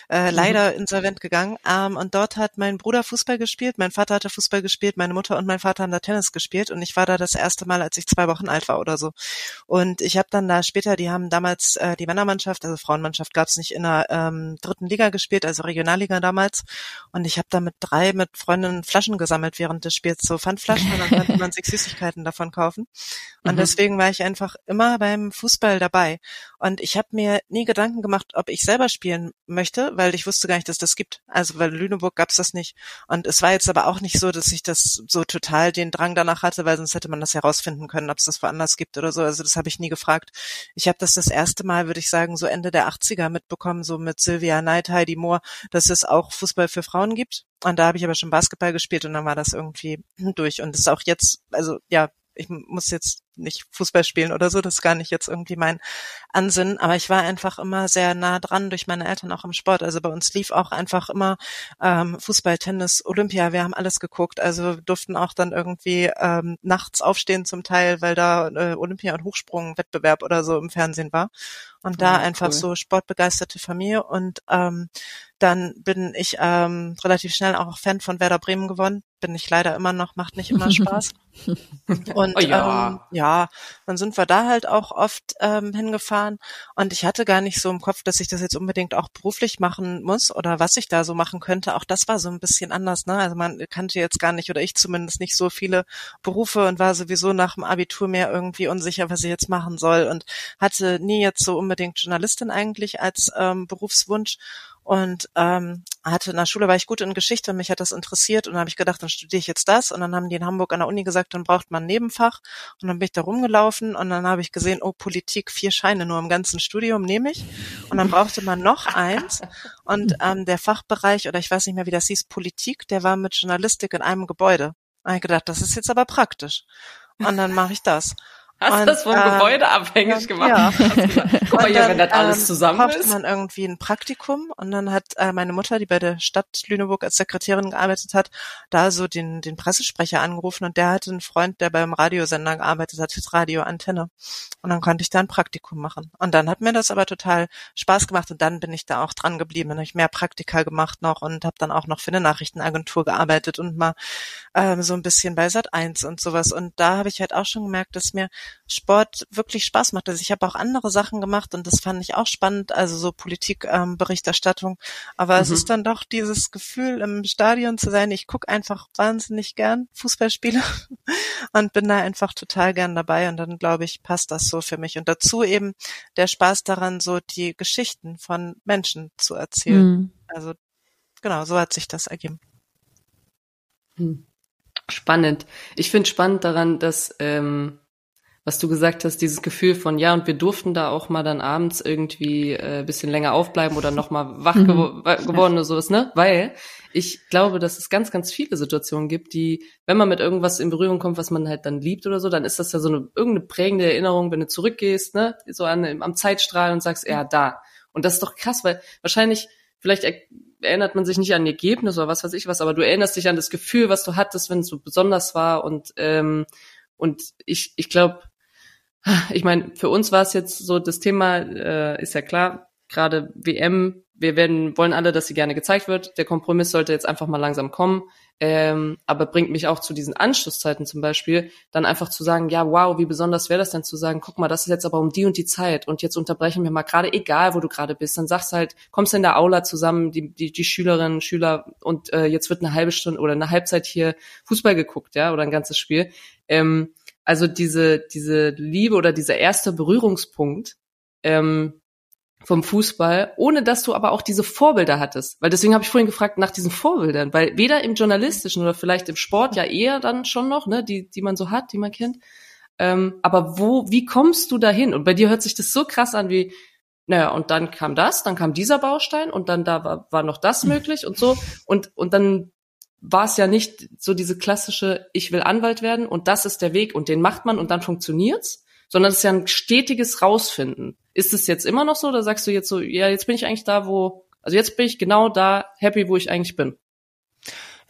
Äh, mhm. leider insolvent gegangen. Ähm, und dort hat mein Bruder Fußball gespielt, mein Vater hatte Fußball gespielt, meine Mutter und mein Vater haben da Tennis gespielt. Und ich war da das erste Mal, als ich zwei Wochen alt war oder so. Und ich habe dann da später, die haben damals äh, die Männermannschaft, also Frauenmannschaft gab es nicht in der ähm, dritten Liga gespielt, also Regionalliga damals. Und ich habe da mit drei mit Freundinnen Flaschen gesammelt während des Spiels, so Pfandflaschen und dann konnte man sich <laughs> Süßigkeiten davon kaufen. Und mhm. deswegen war ich einfach immer beim Fußball dabei. Und ich habe mir nie Gedanken gemacht, ob ich selber spielen möchte, weil ich wusste gar nicht, dass das gibt. Also weil Lüneburg gab's das nicht. Und es war jetzt aber auch nicht so, dass ich das so total den Drang danach hatte, weil sonst hätte man das herausfinden können, ob es das woanders gibt oder so. Also das habe ich nie gefragt. Ich habe das das erste Mal, würde ich sagen, so Ende der 80er mitbekommen, so mit Sylvia Knight, Heidi Moore, dass es auch Fußball für Frauen gibt. Und da habe ich aber schon Basketball gespielt und dann war das irgendwie durch. Und das ist auch jetzt, also ja, ich muss jetzt nicht Fußball spielen oder so, das ist gar nicht jetzt irgendwie mein Ansinnen, aber ich war einfach immer sehr nah dran durch meine Eltern auch im Sport. Also bei uns lief auch einfach immer ähm, Fußball, Tennis, Olympia, wir haben alles geguckt, also durften auch dann irgendwie ähm, nachts aufstehen zum Teil, weil da äh, Olympia- und Hochsprungwettbewerb oder so im Fernsehen war. Und da oh, einfach cool. so sportbegeisterte Familie und ähm, dann bin ich ähm, relativ schnell auch Fan von Werder Bremen geworden. Bin ich leider immer noch, macht nicht immer <laughs> Spaß. <laughs> und oh ja. Ähm, ja, dann sind wir da halt auch oft ähm, hingefahren. Und ich hatte gar nicht so im Kopf, dass ich das jetzt unbedingt auch beruflich machen muss oder was ich da so machen könnte. Auch das war so ein bisschen anders. Ne? Also man kannte jetzt gar nicht, oder ich zumindest nicht so viele Berufe und war sowieso nach dem Abitur mehr irgendwie unsicher, was ich jetzt machen soll und hatte nie jetzt so unbedingt Journalistin eigentlich als ähm, Berufswunsch und ähm, hatte in der Schule war ich gut in Geschichte und mich hat das interessiert. Und dann habe ich gedacht, dann studiere ich jetzt das. Und dann haben die in Hamburg an der Uni gesagt, dann braucht man ein Nebenfach. Und dann bin ich da rumgelaufen. Und dann habe ich gesehen, oh Politik, vier Scheine nur im ganzen Studium nehme ich. Und dann brauchte man noch eins. Und ähm, der Fachbereich oder ich weiß nicht mehr, wie das hieß, Politik, der war mit Journalistik in einem Gebäude. Da habe ich gedacht, das ist jetzt aber praktisch. Und dann mache ich das. Hast du das vom ähm, Gebäude abhängig gemacht? Ja. Guck mal hier, wenn das alles ähm, zusammen ist. man irgendwie ein Praktikum und dann hat äh, meine Mutter, die bei der Stadt Lüneburg als Sekretärin gearbeitet hat, da so den, den Pressesprecher angerufen und der hatte einen Freund, der beim Radiosender gearbeitet hat, Radio Antenne. Und dann konnte ich da ein Praktikum machen. Und dann hat mir das aber total Spaß gemacht und dann bin ich da auch dran geblieben. Dann habe ich mehr Praktika gemacht noch und habe dann auch noch für eine Nachrichtenagentur gearbeitet und mal ähm, so ein bisschen bei Sat 1 und sowas. Und da habe ich halt auch schon gemerkt, dass mir Sport wirklich Spaß macht. Also ich habe auch andere Sachen gemacht und das fand ich auch spannend, also so Politikberichterstattung. Ähm, Aber mhm. es ist dann doch dieses Gefühl, im Stadion zu sein. Ich gucke einfach wahnsinnig gern Fußballspiele <laughs> und bin da einfach total gern dabei. Und dann glaube ich, passt das so für mich. Und dazu eben der Spaß daran, so die Geschichten von Menschen zu erzählen. Mhm. Also genau, so hat sich das ergeben. Hm. Spannend. Ich finde spannend daran, dass ähm, was du gesagt hast, dieses Gefühl von ja und wir durften da auch mal dann abends irgendwie äh, bisschen länger aufbleiben oder noch mal wach mhm. gewo geworden oder sowas, ne? Weil ich glaube, dass es ganz, ganz viele Situationen gibt, die, wenn man mit irgendwas in Berührung kommt, was man halt dann liebt oder so, dann ist das ja so eine irgendeine prägende Erinnerung, wenn du zurückgehst, ne, so an, am Zeitstrahl und sagst, ja, da. Und das ist doch krass, weil wahrscheinlich, vielleicht erinnert man sich nicht an Ergebnis oder was weiß ich was, aber du erinnerst dich an das Gefühl, was du hattest, wenn es so besonders war und ähm, und ich, ich glaube, ich meine, für uns war es jetzt so, das Thema äh, ist ja klar, gerade WM, wir werden, wollen alle, dass sie gerne gezeigt wird. Der Kompromiss sollte jetzt einfach mal langsam kommen. Ähm, aber bringt mich auch zu diesen Anschlusszeiten zum Beispiel, dann einfach zu sagen, ja, wow, wie besonders wäre das denn zu sagen, guck mal, das ist jetzt aber um die und die Zeit und jetzt unterbrechen wir mal gerade, egal wo du gerade bist, dann sagst halt, kommst in der Aula zusammen, die, die, die Schülerinnen, Schüler und äh, jetzt wird eine halbe Stunde oder eine Halbzeit hier Fußball geguckt, ja, oder ein ganzes Spiel. Ähm, also diese, diese Liebe oder dieser erste Berührungspunkt ähm, vom Fußball, ohne dass du aber auch diese Vorbilder hattest. Weil deswegen habe ich vorhin gefragt nach diesen Vorbildern, weil weder im journalistischen oder vielleicht im Sport ja eher dann schon noch, ne, die, die man so hat, die man kennt. Ähm, aber wo, wie kommst du dahin? Und bei dir hört sich das so krass an wie, naja, und dann kam das, dann kam dieser Baustein und dann da war, war noch das möglich und so. Und, und dann war es ja nicht so diese klassische, ich will Anwalt werden und das ist der Weg und den macht man und dann funktioniert's, sondern es ist ja ein stetiges Rausfinden. Ist es jetzt immer noch so oder sagst du jetzt so, ja, jetzt bin ich eigentlich da, wo, also jetzt bin ich genau da happy, wo ich eigentlich bin?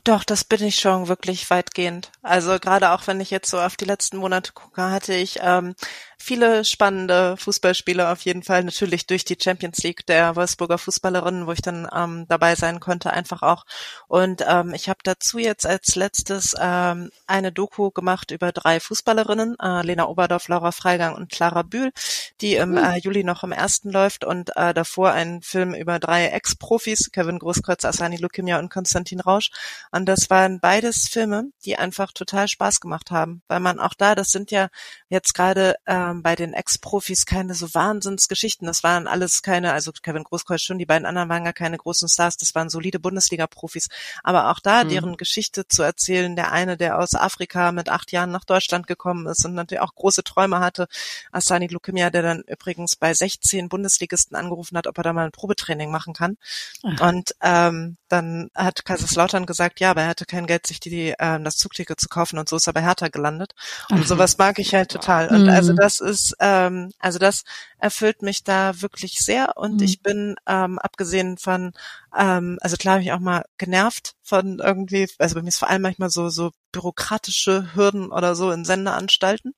Doch, das bin ich schon wirklich weitgehend. Also gerade auch wenn ich jetzt so auf die letzten Monate gucke, hatte ich ähm, viele spannende Fußballspiele auf jeden Fall. Natürlich durch die Champions League der Wolfsburger Fußballerinnen, wo ich dann ähm, dabei sein konnte, einfach auch. Und ähm, ich habe dazu jetzt als letztes ähm, eine Doku gemacht über drei Fußballerinnen, äh, Lena Oberdorf, Laura Freigang und Clara Bühl, die im äh, Juli noch im ersten läuft und äh, davor einen Film über drei Ex-Profis, Kevin Großkreuz, Asani Lukimia und Konstantin Rausch. Und das waren beides Filme, die einfach total Spaß gemacht haben, weil man auch da, das sind ja jetzt gerade äh, ähm, bei den Ex-Profis keine so Wahnsinnsgeschichten. Das waren alles keine, also Kevin Großkreuz schon, die beiden anderen waren gar keine großen Stars, das waren solide Bundesliga-Profis. Aber auch da, mhm. deren Geschichte zu erzählen, der eine, der aus Afrika mit acht Jahren nach Deutschland gekommen ist und natürlich auch große Träume hatte, Asani Lukemia, der dann übrigens bei 16 Bundesligisten angerufen hat, ob er da mal ein Probetraining machen kann. Ach. Und ähm, dann hat Kaiserslautern gesagt, ja, aber er hatte kein Geld, sich die, ähm, das Zugticket zu kaufen und so ist er bei Hertha gelandet. Und sowas mag ich halt total. Und also mhm. das ist, ähm, also das erfüllt mich da wirklich sehr. Und mhm. ich bin, ähm, abgesehen von, ähm, also klar habe ich auch mal genervt von irgendwie, also bei mir ist vor allem manchmal so, so bürokratische Hürden oder so in Sendeanstalten,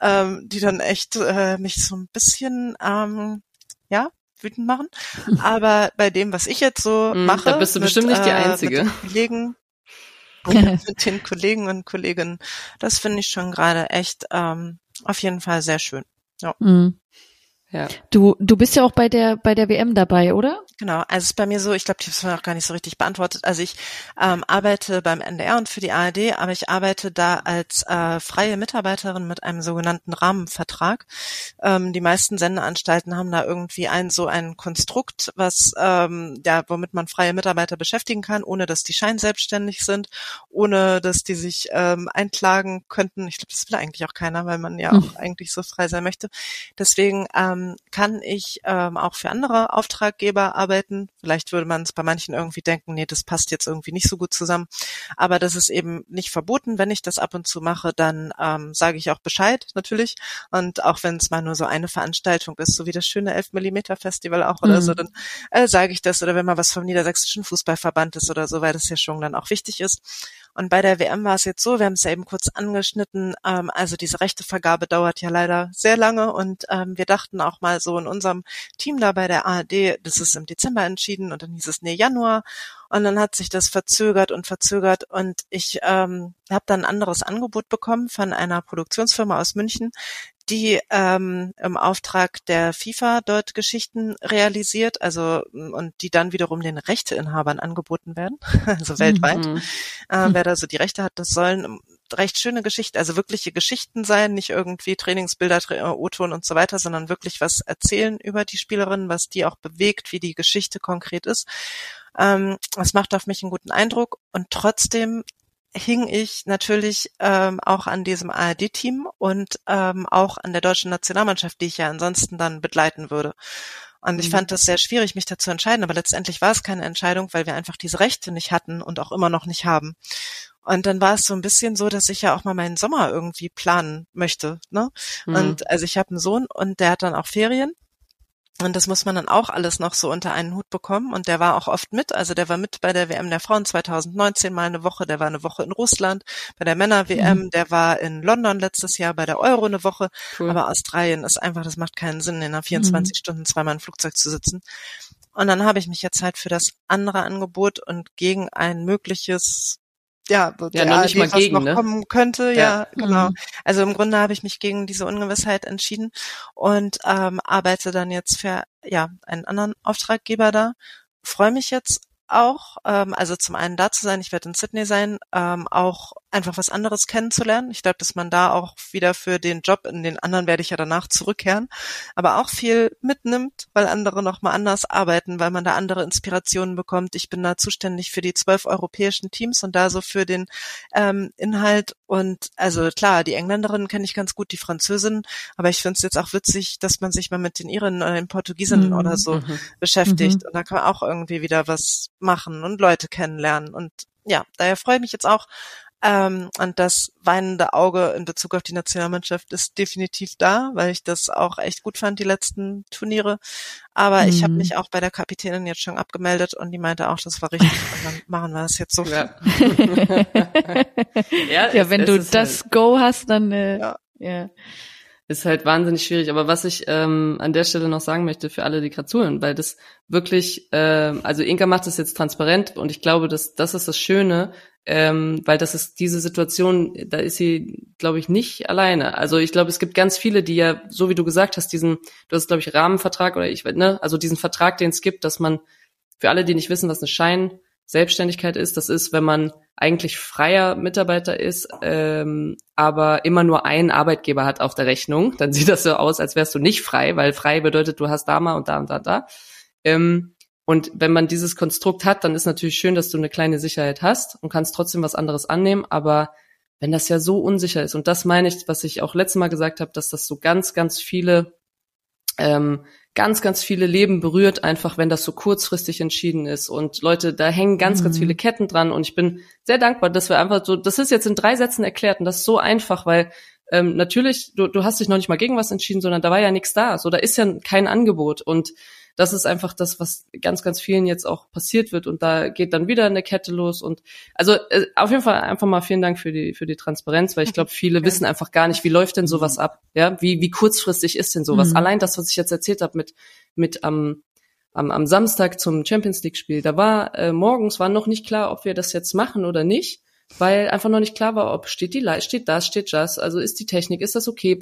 ähm, die dann echt äh, mich so ein bisschen, ähm, ja, wütend machen. <laughs> Aber bei dem, was ich jetzt so mm, mache, da bist du mit, bestimmt nicht die Einzige. Äh, mit den Kollegen, <laughs> mit den Kollegen und Kolleginnen, das finde ich schon gerade echt ähm, auf jeden Fall sehr schön. Ja. Mhm. Ja. Du, du bist ja auch bei der, bei der WM dabei, oder? Genau, also es ist bei mir so, ich glaube, die haben noch gar nicht so richtig beantwortet. Also ich ähm, arbeite beim NDR und für die ARD, aber ich arbeite da als äh, freie Mitarbeiterin mit einem sogenannten Rahmenvertrag. Ähm, die meisten Sendeanstalten haben da irgendwie ein so ein Konstrukt, was ähm, ja, womit man freie Mitarbeiter beschäftigen kann, ohne dass die scheinselbstständig sind, ohne dass die sich ähm, einklagen könnten. Ich glaube, das will eigentlich auch keiner, weil man ja hm. auch eigentlich so frei sein möchte. Deswegen ähm, ähm, kann ich ähm, auch für andere Auftraggeber arbeiten. Vielleicht würde man es bei manchen irgendwie denken, nee, das passt jetzt irgendwie nicht so gut zusammen. Aber das ist eben nicht verboten. Wenn ich das ab und zu mache, dann ähm, sage ich auch Bescheid natürlich. Und auch wenn es mal nur so eine Veranstaltung ist, so wie das schöne 11 Millimeter Festival auch oder mhm. so, dann äh, sage ich das. Oder wenn mal was vom Niedersächsischen Fußballverband ist oder so, weil das ja schon dann auch wichtig ist. Und bei der WM war es jetzt so, wir haben es ja eben kurz angeschnitten, ähm, also diese Rechtevergabe dauert ja leider sehr lange und ähm, wir dachten auch mal so in unserem Team da bei der ARD, das ist im Dezember entschieden und dann hieß es nee, Januar. Und dann hat sich das verzögert und verzögert und ich ähm, habe dann ein anderes Angebot bekommen von einer Produktionsfirma aus München, die ähm, im Auftrag der FIFA dort Geschichten realisiert, also und die dann wiederum den Rechteinhabern angeboten werden, <laughs> also weltweit. Mhm. Äh, wer da so die Rechte hat, das sollen recht schöne Geschichten, also wirkliche Geschichten sein, nicht irgendwie Trainingsbilder, äh, O-Ton und so weiter, sondern wirklich was erzählen über die Spielerin, was die auch bewegt, wie die Geschichte konkret ist. Ähm, das macht auf mich einen guten Eindruck und trotzdem hing ich natürlich ähm, auch an diesem ARD-Team und ähm, auch an der deutschen Nationalmannschaft, die ich ja ansonsten dann begleiten würde. Und ich mhm. fand das sehr schwierig, mich dazu entscheiden, aber letztendlich war es keine Entscheidung, weil wir einfach diese Rechte nicht hatten und auch immer noch nicht haben. Und dann war es so ein bisschen so, dass ich ja auch mal meinen Sommer irgendwie planen möchte. Ne? Mhm. Und also ich habe einen Sohn und der hat dann auch Ferien und das muss man dann auch alles noch so unter einen Hut bekommen. Und der war auch oft mit. Also der war mit bei der WM der Frauen 2019 mal eine Woche. Der war eine Woche in Russland bei der Männer-WM. Mhm. Der war in London letztes Jahr bei der Euro eine Woche. Cool. Aber Australien ist einfach, das macht keinen Sinn, in einer 24 mhm. Stunden zweimal im Flugzeug zu sitzen. Und dann habe ich mich jetzt halt für das andere Angebot und gegen ein mögliches ja, ja noch nicht mal gegen, noch ne? kommen könnte. Ja, ja genau. Mhm. Also im Grunde habe ich mich gegen diese Ungewissheit entschieden und ähm, arbeite dann jetzt für ja einen anderen Auftraggeber da. Freue mich jetzt auch, ähm, also zum einen da zu sein, ich werde in Sydney sein, ähm, auch einfach was anderes kennenzulernen. Ich glaube, dass man da auch wieder für den Job, in den anderen werde ich ja danach zurückkehren, aber auch viel mitnimmt, weil andere nochmal anders arbeiten, weil man da andere Inspirationen bekommt. Ich bin da zuständig für die zwölf europäischen Teams und da so für den ähm, Inhalt und also klar, die Engländerin kenne ich ganz gut, die Französin, aber ich finde es jetzt auch witzig, dass man sich mal mit den Irinnen oder den Portugiesinnen mhm. oder so mhm. beschäftigt. Mhm. Und da kann man auch irgendwie wieder was machen und Leute kennenlernen. Und ja, daher freue ich mich jetzt auch. Ähm, und das weinende Auge in Bezug auf die Nationalmannschaft ist definitiv da, weil ich das auch echt gut fand, die letzten Turniere. Aber mhm. ich habe mich auch bei der Kapitänin jetzt schon abgemeldet und die meinte auch, das war richtig. <laughs> und dann machen wir es jetzt so. Ja, <laughs> ja, ja wenn du das halt Go hast, dann äh, ja. ja ist halt wahnsinnig schwierig. Aber was ich ähm, an der Stelle noch sagen möchte für alle, die gerade zuhören, weil das wirklich, ähm, also Inka macht das jetzt transparent und ich glaube, dass das ist das Schöne, ähm, weil das ist diese Situation, da ist sie, glaube ich, nicht alleine. Also ich glaube, es gibt ganz viele, die ja, so wie du gesagt hast, diesen, du hast, glaube ich, Rahmenvertrag oder ich, ne, also diesen Vertrag, den es gibt, dass man für alle, die nicht wissen, was eine Schein Selbstständigkeit ist. Das ist, wenn man eigentlich freier Mitarbeiter ist, ähm, aber immer nur einen Arbeitgeber hat auf der Rechnung. Dann sieht das so aus, als wärst du nicht frei, weil frei bedeutet, du hast da mal und da und da und da. Ähm, und wenn man dieses Konstrukt hat, dann ist natürlich schön, dass du eine kleine Sicherheit hast und kannst trotzdem was anderes annehmen. Aber wenn das ja so unsicher ist, und das meine ich, was ich auch letztes Mal gesagt habe, dass das so ganz, ganz viele ähm, ganz, ganz viele Leben berührt, einfach wenn das so kurzfristig entschieden ist. Und Leute, da hängen ganz, mhm. ganz viele Ketten dran. Und ich bin sehr dankbar, dass wir einfach so, das ist jetzt in drei Sätzen erklärt und das ist so einfach, weil ähm, natürlich, du, du hast dich noch nicht mal gegen was entschieden, sondern da war ja nichts da. So, da ist ja kein Angebot. Und das ist einfach das, was ganz, ganz vielen jetzt auch passiert wird und da geht dann wieder eine Kette los und also äh, auf jeden Fall einfach mal vielen Dank für die für die Transparenz, weil ich glaube, viele ja. wissen einfach gar nicht, wie läuft denn sowas ab, ja, wie wie kurzfristig ist denn sowas? Mhm. Allein das, was ich jetzt erzählt habe mit mit am am, am Samstag zum Champions League Spiel, da war äh, morgens war noch nicht klar, ob wir das jetzt machen oder nicht weil einfach noch nicht klar war, ob steht die Light, steht das, steht das, also ist die Technik, ist das okay,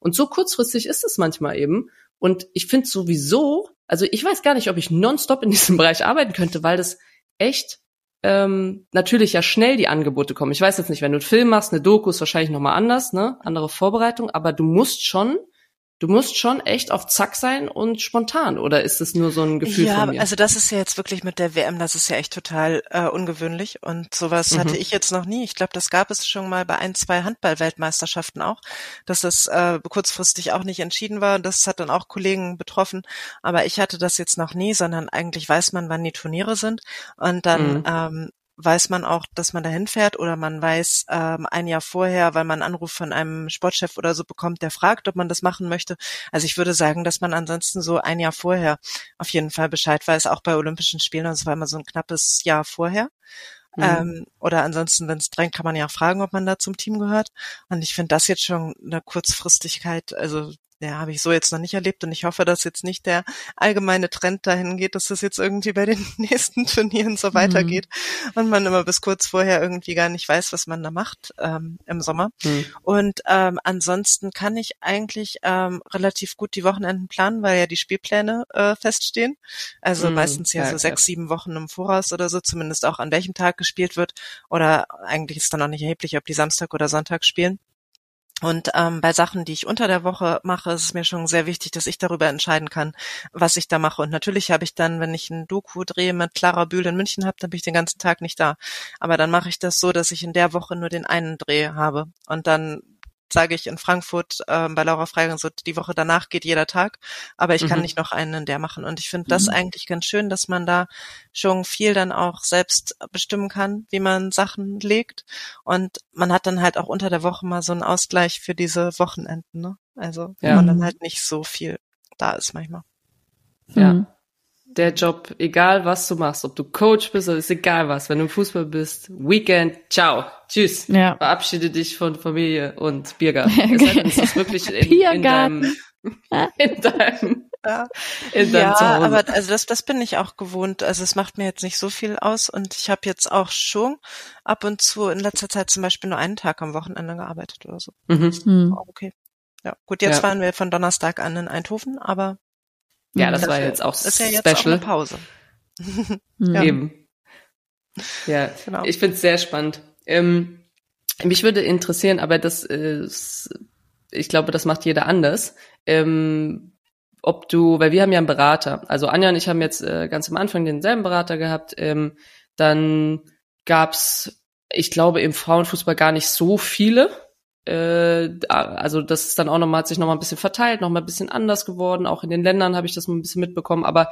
und so kurzfristig ist es manchmal eben. Und ich finde sowieso, also ich weiß gar nicht, ob ich nonstop in diesem <laughs> Bereich arbeiten könnte, weil das echt ähm, natürlich ja schnell die Angebote kommen. Ich weiß jetzt nicht, wenn du einen Film machst, eine Doku ist wahrscheinlich nochmal anders, ne? Andere Vorbereitung, aber du musst schon Du musst schon echt auf Zack sein und spontan, oder ist es nur so ein Gefühl ja, von mir? also das ist ja jetzt wirklich mit der WM, das ist ja echt total äh, ungewöhnlich und sowas mhm. hatte ich jetzt noch nie. Ich glaube, das gab es schon mal bei ein, zwei Handball-Weltmeisterschaften auch, dass das äh, kurzfristig auch nicht entschieden war. Das hat dann auch Kollegen betroffen, aber ich hatte das jetzt noch nie, sondern eigentlich weiß man, wann die Turniere sind und dann mhm. ähm, weiß man auch, dass man dahin fährt oder man weiß ähm, ein Jahr vorher, weil man einen Anruf von einem Sportchef oder so bekommt, der fragt, ob man das machen möchte. Also ich würde sagen, dass man ansonsten so ein Jahr vorher auf jeden Fall Bescheid weiß, auch bei Olympischen Spielen, das war immer so ein knappes Jahr vorher. Mhm. Ähm, oder ansonsten, wenn es drängt, kann man ja fragen, ob man da zum Team gehört. Und ich finde das jetzt schon eine Kurzfristigkeit, also ja, habe ich so jetzt noch nicht erlebt und ich hoffe, dass jetzt nicht der allgemeine Trend dahin geht, dass das jetzt irgendwie bei den <laughs> nächsten Turnieren so weitergeht mhm. und man immer bis kurz vorher irgendwie gar nicht weiß, was man da macht ähm, im Sommer. Mhm. Und ähm, ansonsten kann ich eigentlich ähm, relativ gut die Wochenenden planen, weil ja die Spielpläne äh, feststehen. Also mhm. meistens ja, ja so sechs, sieben Wochen im Voraus oder so, zumindest auch an welchem Tag gespielt wird. Oder eigentlich ist dann auch nicht erheblich, ob die Samstag oder Sonntag spielen. Und ähm, bei Sachen, die ich unter der Woche mache, ist es mir schon sehr wichtig, dass ich darüber entscheiden kann, was ich da mache. Und natürlich habe ich dann, wenn ich ein Doku drehe mit Clara Bühl in München habe, dann bin ich den ganzen Tag nicht da. Aber dann mache ich das so, dass ich in der Woche nur den einen Dreh habe. Und dann sage ich in Frankfurt äh, bei Laura Freigang so, die Woche danach geht jeder Tag, aber ich kann mhm. nicht noch einen in der machen. Und ich finde das mhm. eigentlich ganz schön, dass man da schon viel dann auch selbst bestimmen kann, wie man Sachen legt. Und man hat dann halt auch unter der Woche mal so einen Ausgleich für diese Wochenenden. Ne? Also ja. wo man dann halt nicht so viel da ist manchmal. Ja. Mhm der Job, egal was du machst, ob du Coach bist oder ist egal was, wenn du im Fußball bist, Weekend, ciao, tschüss, ja. verabschiede dich von Familie und Biergarten. <laughs> Es sei denn, es ist wirklich in, in deinem, <laughs> in deinem, ja, in deinem ja aber also das, das bin ich auch gewohnt. Also es macht mir jetzt nicht so viel aus und ich habe jetzt auch schon ab und zu in letzter Zeit zum Beispiel nur einen Tag am Wochenende gearbeitet oder so. Mhm. mhm. Okay. Ja, gut, jetzt ja. waren wir von Donnerstag an in Eindhoven, aber ja, das, das war jetzt auch ist ja jetzt special. Auch eine Pause. <laughs> ja. Eben. Ja, genau. ich finde es sehr spannend. Ähm, mich würde interessieren, aber das ist, ich glaube, das macht jeder anders. Ähm, ob du, weil wir haben ja einen Berater, also Anja und ich haben jetzt äh, ganz am Anfang denselben Berater gehabt, ähm, dann gab's, ich glaube, im Frauenfußball gar nicht so viele äh, also das ist dann auch nochmal, hat sich nochmal ein bisschen verteilt, nochmal ein bisschen anders geworden. Auch in den Ländern habe ich das mal ein bisschen mitbekommen. Aber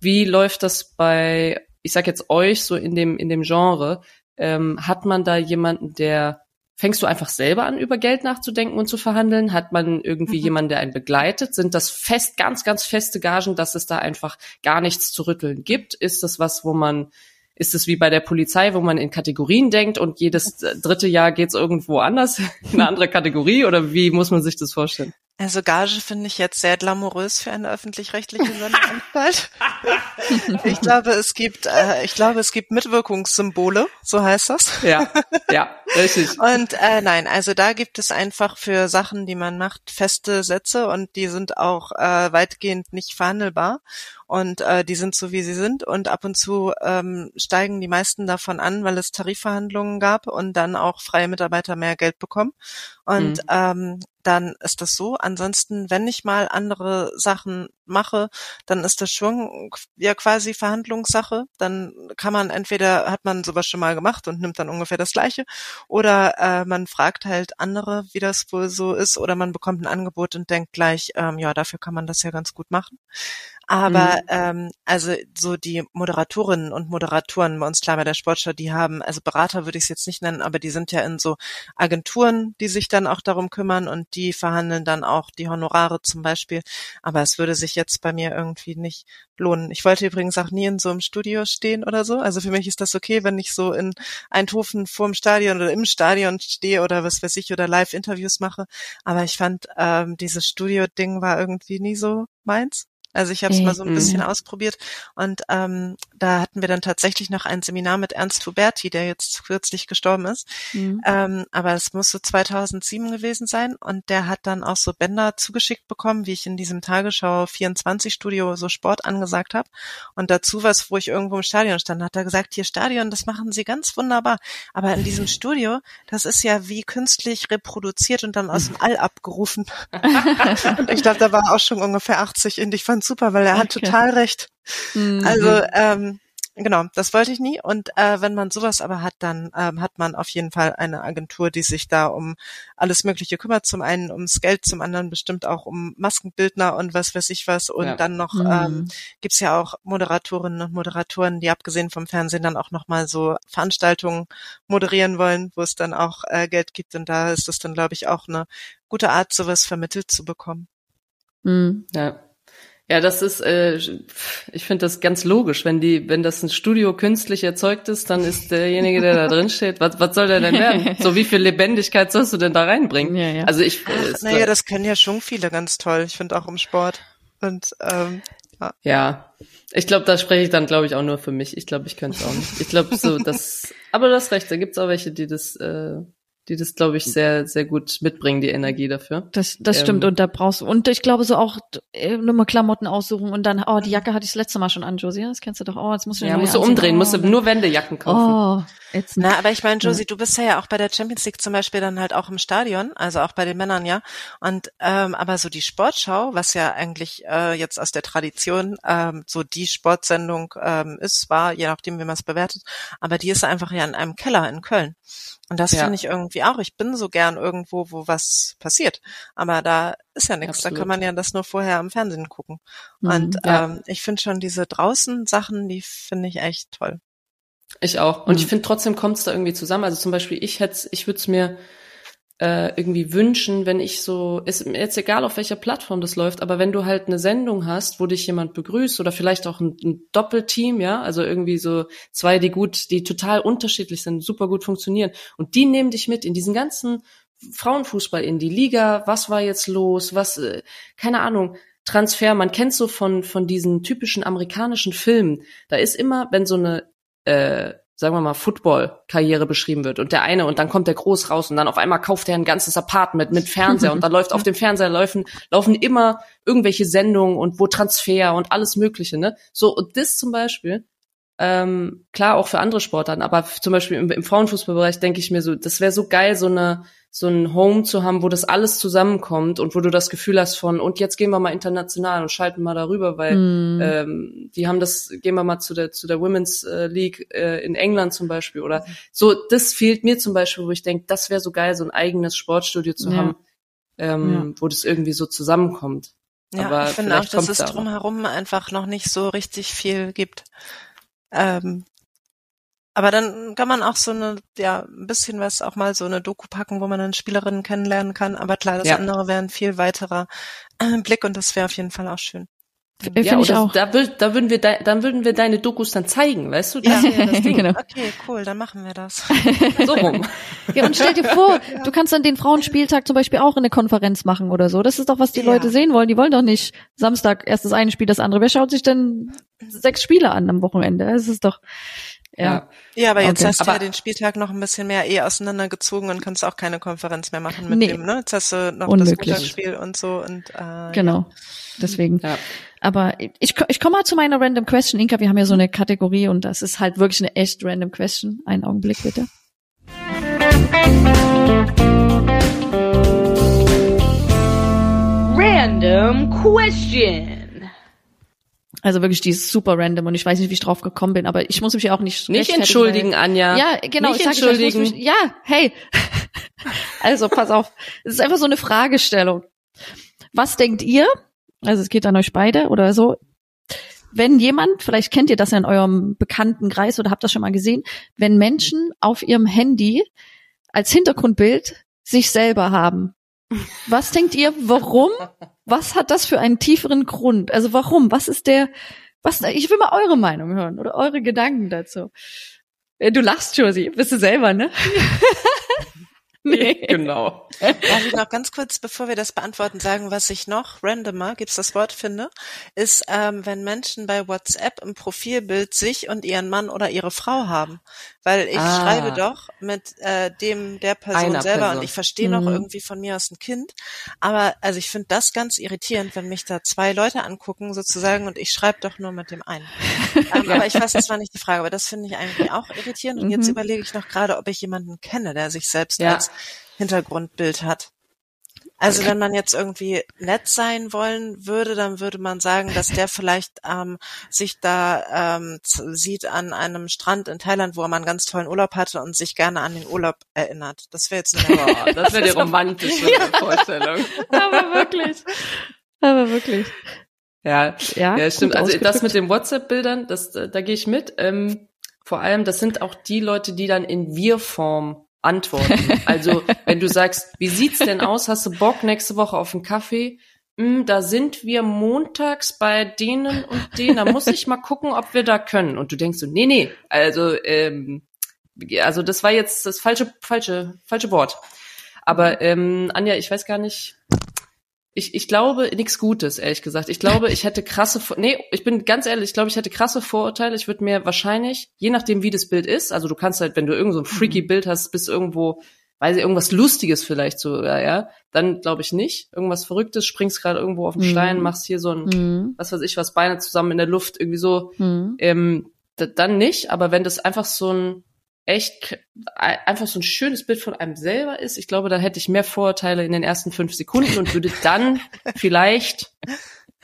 wie läuft das bei, ich sag jetzt euch, so in dem, in dem Genre? Ähm, hat man da jemanden, der Fängst du einfach selber an, über Geld nachzudenken und zu verhandeln? Hat man irgendwie mhm. jemanden, der einen begleitet? Sind das fest, ganz, ganz feste Gagen, dass es da einfach gar nichts zu rütteln gibt? Ist das was, wo man ist es wie bei der Polizei, wo man in Kategorien denkt und jedes dritte Jahr geht's irgendwo anders, <laughs> in eine andere Kategorie? Oder wie muss man sich das vorstellen? Also Gage finde ich jetzt sehr glamourös für eine öffentlich-rechtliche Sendeanstalt. <laughs> ich glaube, es gibt, äh, ich glaube, es gibt Mitwirkungssymbole, so heißt das. Ja, ja, Richtig. <laughs> Und äh, nein, also da gibt es einfach für Sachen, die man macht, feste Sätze und die sind auch äh, weitgehend nicht verhandelbar und äh, die sind so, wie sie sind und ab und zu ähm, steigen die meisten davon an, weil es Tarifverhandlungen gab und dann auch freie Mitarbeiter mehr Geld bekommen und mhm. ähm, dann ist das so. Ansonsten, wenn ich mal andere Sachen mache, dann ist das schon ja quasi Verhandlungssache. Dann kann man entweder hat man sowas schon mal gemacht und nimmt dann ungefähr das Gleiche, oder äh, man fragt halt andere, wie das wohl so ist, oder man bekommt ein Angebot und denkt gleich, ähm, ja, dafür kann man das ja ganz gut machen. Aber mhm. ähm, also so die Moderatorinnen und Moderatoren bei uns klar bei der Sportschau, die haben, also Berater würde ich es jetzt nicht nennen, aber die sind ja in so Agenturen, die sich dann auch darum kümmern und die verhandeln dann auch die Honorare zum Beispiel. Aber es würde sich jetzt bei mir irgendwie nicht lohnen. Ich wollte übrigens auch nie in so einem Studio stehen oder so. Also für mich ist das okay, wenn ich so in Eindhoven vorm Stadion oder im Stadion stehe oder was weiß ich oder Live-Interviews mache. Aber ich fand, ähm, dieses Studio-Ding war irgendwie nie so meins. Also ich habe es mal so ein bisschen mhm. ausprobiert und ähm, da hatten wir dann tatsächlich noch ein Seminar mit Ernst Huberti, der jetzt kürzlich gestorben ist. Mhm. Ähm, aber es muss so 2007 gewesen sein und der hat dann auch so Bänder zugeschickt bekommen, wie ich in diesem Tagesschau 24 Studio so Sport angesagt habe und dazu was, wo ich irgendwo im Stadion stand, hat er gesagt, hier Stadion, das machen Sie ganz wunderbar, aber in diesem <laughs> Studio, das ist ja wie künstlich reproduziert und dann aus dem All abgerufen. <laughs> und ich glaube, da war auch schon ungefähr 80 und ich fand super, weil er okay. hat total recht. Mhm. Also ähm, genau, das wollte ich nie. Und äh, wenn man sowas aber hat, dann ähm, hat man auf jeden Fall eine Agentur, die sich da um alles Mögliche kümmert. Zum einen ums Geld, zum anderen bestimmt auch um Maskenbildner und was weiß ich was. Und ja. dann noch mhm. ähm, gibt ja auch Moderatorinnen und Moderatoren, die abgesehen vom Fernsehen dann auch nochmal so Veranstaltungen moderieren wollen, wo es dann auch äh, Geld gibt. Und da ist es dann, glaube ich, auch eine gute Art, sowas vermittelt zu bekommen. Mhm. Ja. Ja, das ist, äh, ich finde das ganz logisch. Wenn die, wenn das ein Studio künstlich erzeugt ist, dann ist derjenige, der da drin steht, was, was soll der denn werden? <laughs> So wie viel Lebendigkeit sollst du denn da reinbringen? Ja, ja. Also ich. Äh, naja, das können ja schon viele ganz toll. Ich finde auch im Sport. Und ähm, ja. ja. Ich glaube, da spreche ich dann, glaube ich, auch nur für mich. Ich glaube, ich könnte es auch nicht. Ich glaube, so das. Aber du hast recht. Da gibt's auch welche, die das äh, die das, glaube ich, sehr, sehr gut mitbringen, die Energie dafür. Das, das ähm, stimmt. Und da brauchst du, und ich glaube so auch äh, nur mal Klamotten aussuchen und dann, oh, die Jacke hatte ich das letzte Mal schon an, Josie. Das kennst du doch. Oh, jetzt musst du Ja, musst du umdrehen, oh, musst du nur Wendejacken kaufen. Oh, jetzt. Na, aber ich meine, Josie, du bist ja auch bei der Champions League zum Beispiel dann halt auch im Stadion, also auch bei den Männern, ja. Und, ähm, aber so die Sportschau, was ja eigentlich äh, jetzt aus der Tradition ähm, so die Sportsendung ähm, ist, war, je nachdem, wie man es bewertet, aber die ist einfach ja in einem Keller in Köln. Und das ja. finde ich irgendwie auch. Ich bin so gern irgendwo, wo was passiert. Aber da ist ja nichts. Da kann man ja das nur vorher am Fernsehen gucken. Mhm, und ja. ähm, ich finde schon diese draußen Sachen, die finde ich echt toll. Ich auch. Und mhm. ich finde trotzdem kommt es da irgendwie zusammen. Also zum Beispiel, ich hätte, ich würde es mir äh, irgendwie wünschen, wenn ich so, ist jetzt egal auf welcher Plattform das läuft, aber wenn du halt eine Sendung hast, wo dich jemand begrüßt oder vielleicht auch ein, ein Doppelteam, ja, also irgendwie so zwei, die gut, die total unterschiedlich sind, super gut funktionieren und die nehmen dich mit in diesen ganzen Frauenfußball, in die Liga, was war jetzt los, was, äh, keine Ahnung, Transfer, man kennt so von, von diesen typischen amerikanischen Filmen, da ist immer, wenn so eine äh, sagen wir mal, Football-Karriere beschrieben wird und der eine und dann kommt der groß raus und dann auf einmal kauft er ein ganzes Apartment mit Fernseher und dann läuft auf dem Fernseher laufen, laufen immer irgendwelche Sendungen und wo Transfer und alles Mögliche, ne? So, und das zum Beispiel, ähm, klar auch für andere Sportarten, aber zum Beispiel im, im Frauenfußballbereich denke ich mir so, das wäre so geil, so eine so ein Home zu haben, wo das alles zusammenkommt und wo du das Gefühl hast von, und jetzt gehen wir mal international und schalten mal darüber, weil mm. ähm, die haben das, gehen wir mal zu der, zu der Women's äh, League äh, in England zum Beispiel oder so, das fehlt mir zum Beispiel, wo ich denke, das wäre so geil, so ein eigenes Sportstudio zu ja. haben, ähm, ja. wo das irgendwie so zusammenkommt. Ja, Aber ich finde auch, dass es drumherum einfach noch nicht so richtig viel gibt. Ähm, aber dann kann man auch so eine, ja, ein bisschen was auch mal so eine Doku packen, wo man dann Spielerinnen kennenlernen kann. Aber klar, das ja. andere wäre ein viel weiterer äh, Blick und das wäre auf jeden Fall auch schön. Ja, ich auch. Da, da würden wir, de, dann würden wir deine Dokus dann zeigen, weißt du? Das ja, ja das <laughs> Ding. genau. Okay, cool, dann machen wir das. <laughs> so rum. Ja, und stell dir vor, ja. du kannst dann den Frauenspieltag zum Beispiel auch in eine Konferenz machen oder so. Das ist doch, was die ja. Leute sehen wollen. Die wollen doch nicht Samstag erst das eine Spiel, das andere. Wer schaut sich denn sechs Spiele an am Wochenende? Das ist doch, Ja. Ja, aber jetzt Okay. hast du Aber- ja den Spieltag noch ein bisschen mehr eh auseinandergezogen und kannst auch keine Konferenz mehr machen mit Nee. dem, ne? Jetzt hast du noch Unmöglich. das Montagsspiel und so und äh, Genau. Deswegen. Ja. Aber ich, ich komme mal zu meiner Random Question. Inka, wir haben ja so eine Kategorie und das ist halt wirklich eine echt Random Question. Einen Augenblick bitte. Random question. Also wirklich, die ist super random und ich weiß nicht, wie ich drauf gekommen bin, aber ich muss mich auch nicht Nicht entschuldigen, Anja. Ja, genau. Nicht ich sag, ich muss entschuldigen. mich, ja, hey. <laughs> also pass auf. Es ist einfach so eine Fragestellung. Was denkt ihr? Also es geht an euch beide oder so. Wenn jemand, vielleicht kennt ihr das ja in eurem bekannten Kreis oder habt das schon mal gesehen, wenn Menschen auf ihrem Handy als Hintergrundbild sich selber haben. Was denkt ihr, warum? Was hat das für einen tieferen Grund? Also warum? Was ist der, was, ich will mal eure Meinung hören oder eure Gedanken dazu. Äh, Du lachst, Josie. Bist du selber, ne? <laughs> nee. <laughs> Genau. Darf ich noch ganz kurz, bevor wir das beantworten, sagen, was ich noch randomer, gibt's das Wort, finde, ist, ähm, wenn Menschen bei WhatsApp im Profilbild sich und ihren Mann oder ihre Frau haben. Weil ich Ah. schreibe doch mit äh, dem der Person Einer selber Person. und ich verstehe noch Mhm. irgendwie von mir aus ein Kind. Aber also ich finde das ganz irritierend, wenn mich da zwei Leute angucken sozusagen und ich schreibe doch nur mit dem einen. <laughs> ähm, aber ich weiß, das war nicht die Frage, aber das finde ich eigentlich auch irritierend. Und jetzt Mhm. überlege ich noch gerade, ob ich jemanden kenne, der sich selbst Ja. als Hintergrundbild hat. Also wenn man jetzt irgendwie nett sein wollen würde, dann würde man sagen, dass der <laughs> vielleicht ähm, sich da ähm, sieht an einem Strand in Thailand, wo er mal einen ganz tollen Urlaub hatte und sich gerne an den Urlaub erinnert. Das wäre jetzt eine das wäre die <laughs> romantische Vorstellung. <laughs> Aber wirklich. Aber wirklich. Ja, Ja, ja stimmt. Also das mit den WhatsApp-Bildern, das, äh, da gehe ich mit. Ähm, vor allem, das sind auch die Leute, die dann in Wir-Form antworten. <laughs> Also wenn du sagst, wie sieht's denn aus? Hast du Bock nächste Woche auf einen Kaffee? Hm, da sind wir montags bei denen und denen. Da muss ich mal gucken, ob wir da können. Und du denkst so, nee, nee. Also ähm, also das war jetzt das falsche, falsche, falsche Wort. Aber ähm, Anja, ich weiß gar nicht. Ich, ich glaube nichts Gutes, ehrlich gesagt. Ich glaube, ich hätte krasse, nee, ich bin ganz ehrlich, ich glaube, ich hätte krasse Vorurteile. Ich würde mir wahrscheinlich, je nachdem, wie das Bild ist, also du kannst halt, wenn du irgend so ein freaky Bild hast, bist irgendwo, weiß ich, irgendwas Lustiges vielleicht so, ja, ja, dann glaube ich nicht. Irgendwas Verrücktes, springst gerade irgendwo auf den Mhm. Stein, machst hier so ein, Mhm. was weiß ich, was Beine zusammen in der Luft, irgendwie so, Mhm. ähm, dann nicht, aber wenn das einfach so ein echt einfach so ein schönes Bild von einem selber ist, ich glaube, da hätte ich mehr Vorurteile in den ersten fünf Sekunden und würde dann <laughs> vielleicht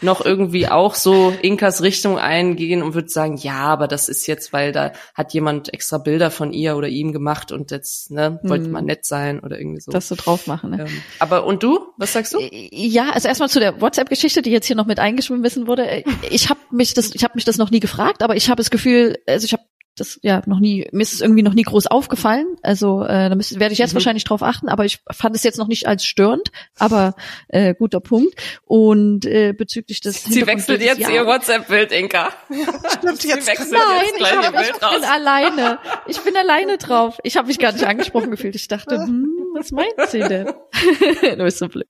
noch irgendwie auch so Inkas Richtung eingehen und würde sagen, ja, aber das ist jetzt, weil da hat jemand extra Bilder von ihr oder ihm gemacht und jetzt, ne, wollte Hm. mal nett sein oder irgendwie so. Das so drauf machen, ne? ähm, aber und du? Was sagst du? Ja, also erstmal zu der WhatsApp-Geschichte, die jetzt hier noch mit eingeschmissen wurde. Ich habe mich das, ich habe mich das noch nie gefragt, aber ich habe das Gefühl, also ich habe das ja noch nie, mir ist es irgendwie noch nie groß aufgefallen. Also äh, da müsste, werde ich jetzt Mhm. wahrscheinlich drauf achten, aber ich fand es jetzt noch nicht als störend, aber äh, guter Punkt. Und äh, bezüglich des Sie wechselt jetzt ja. ihr WhatsApp-Bild, Inka. <laughs> Stimmt, Sie jetzt wechselt Nein, jetzt ich, gleich hab, ihr ich Bild raus. bin alleine. Ich bin alleine drauf. Ich habe mich gar nicht <laughs> angesprochen gefühlt. Ich dachte, <laughs> hm, was meint sie denn? <laughs> du bist so blöd.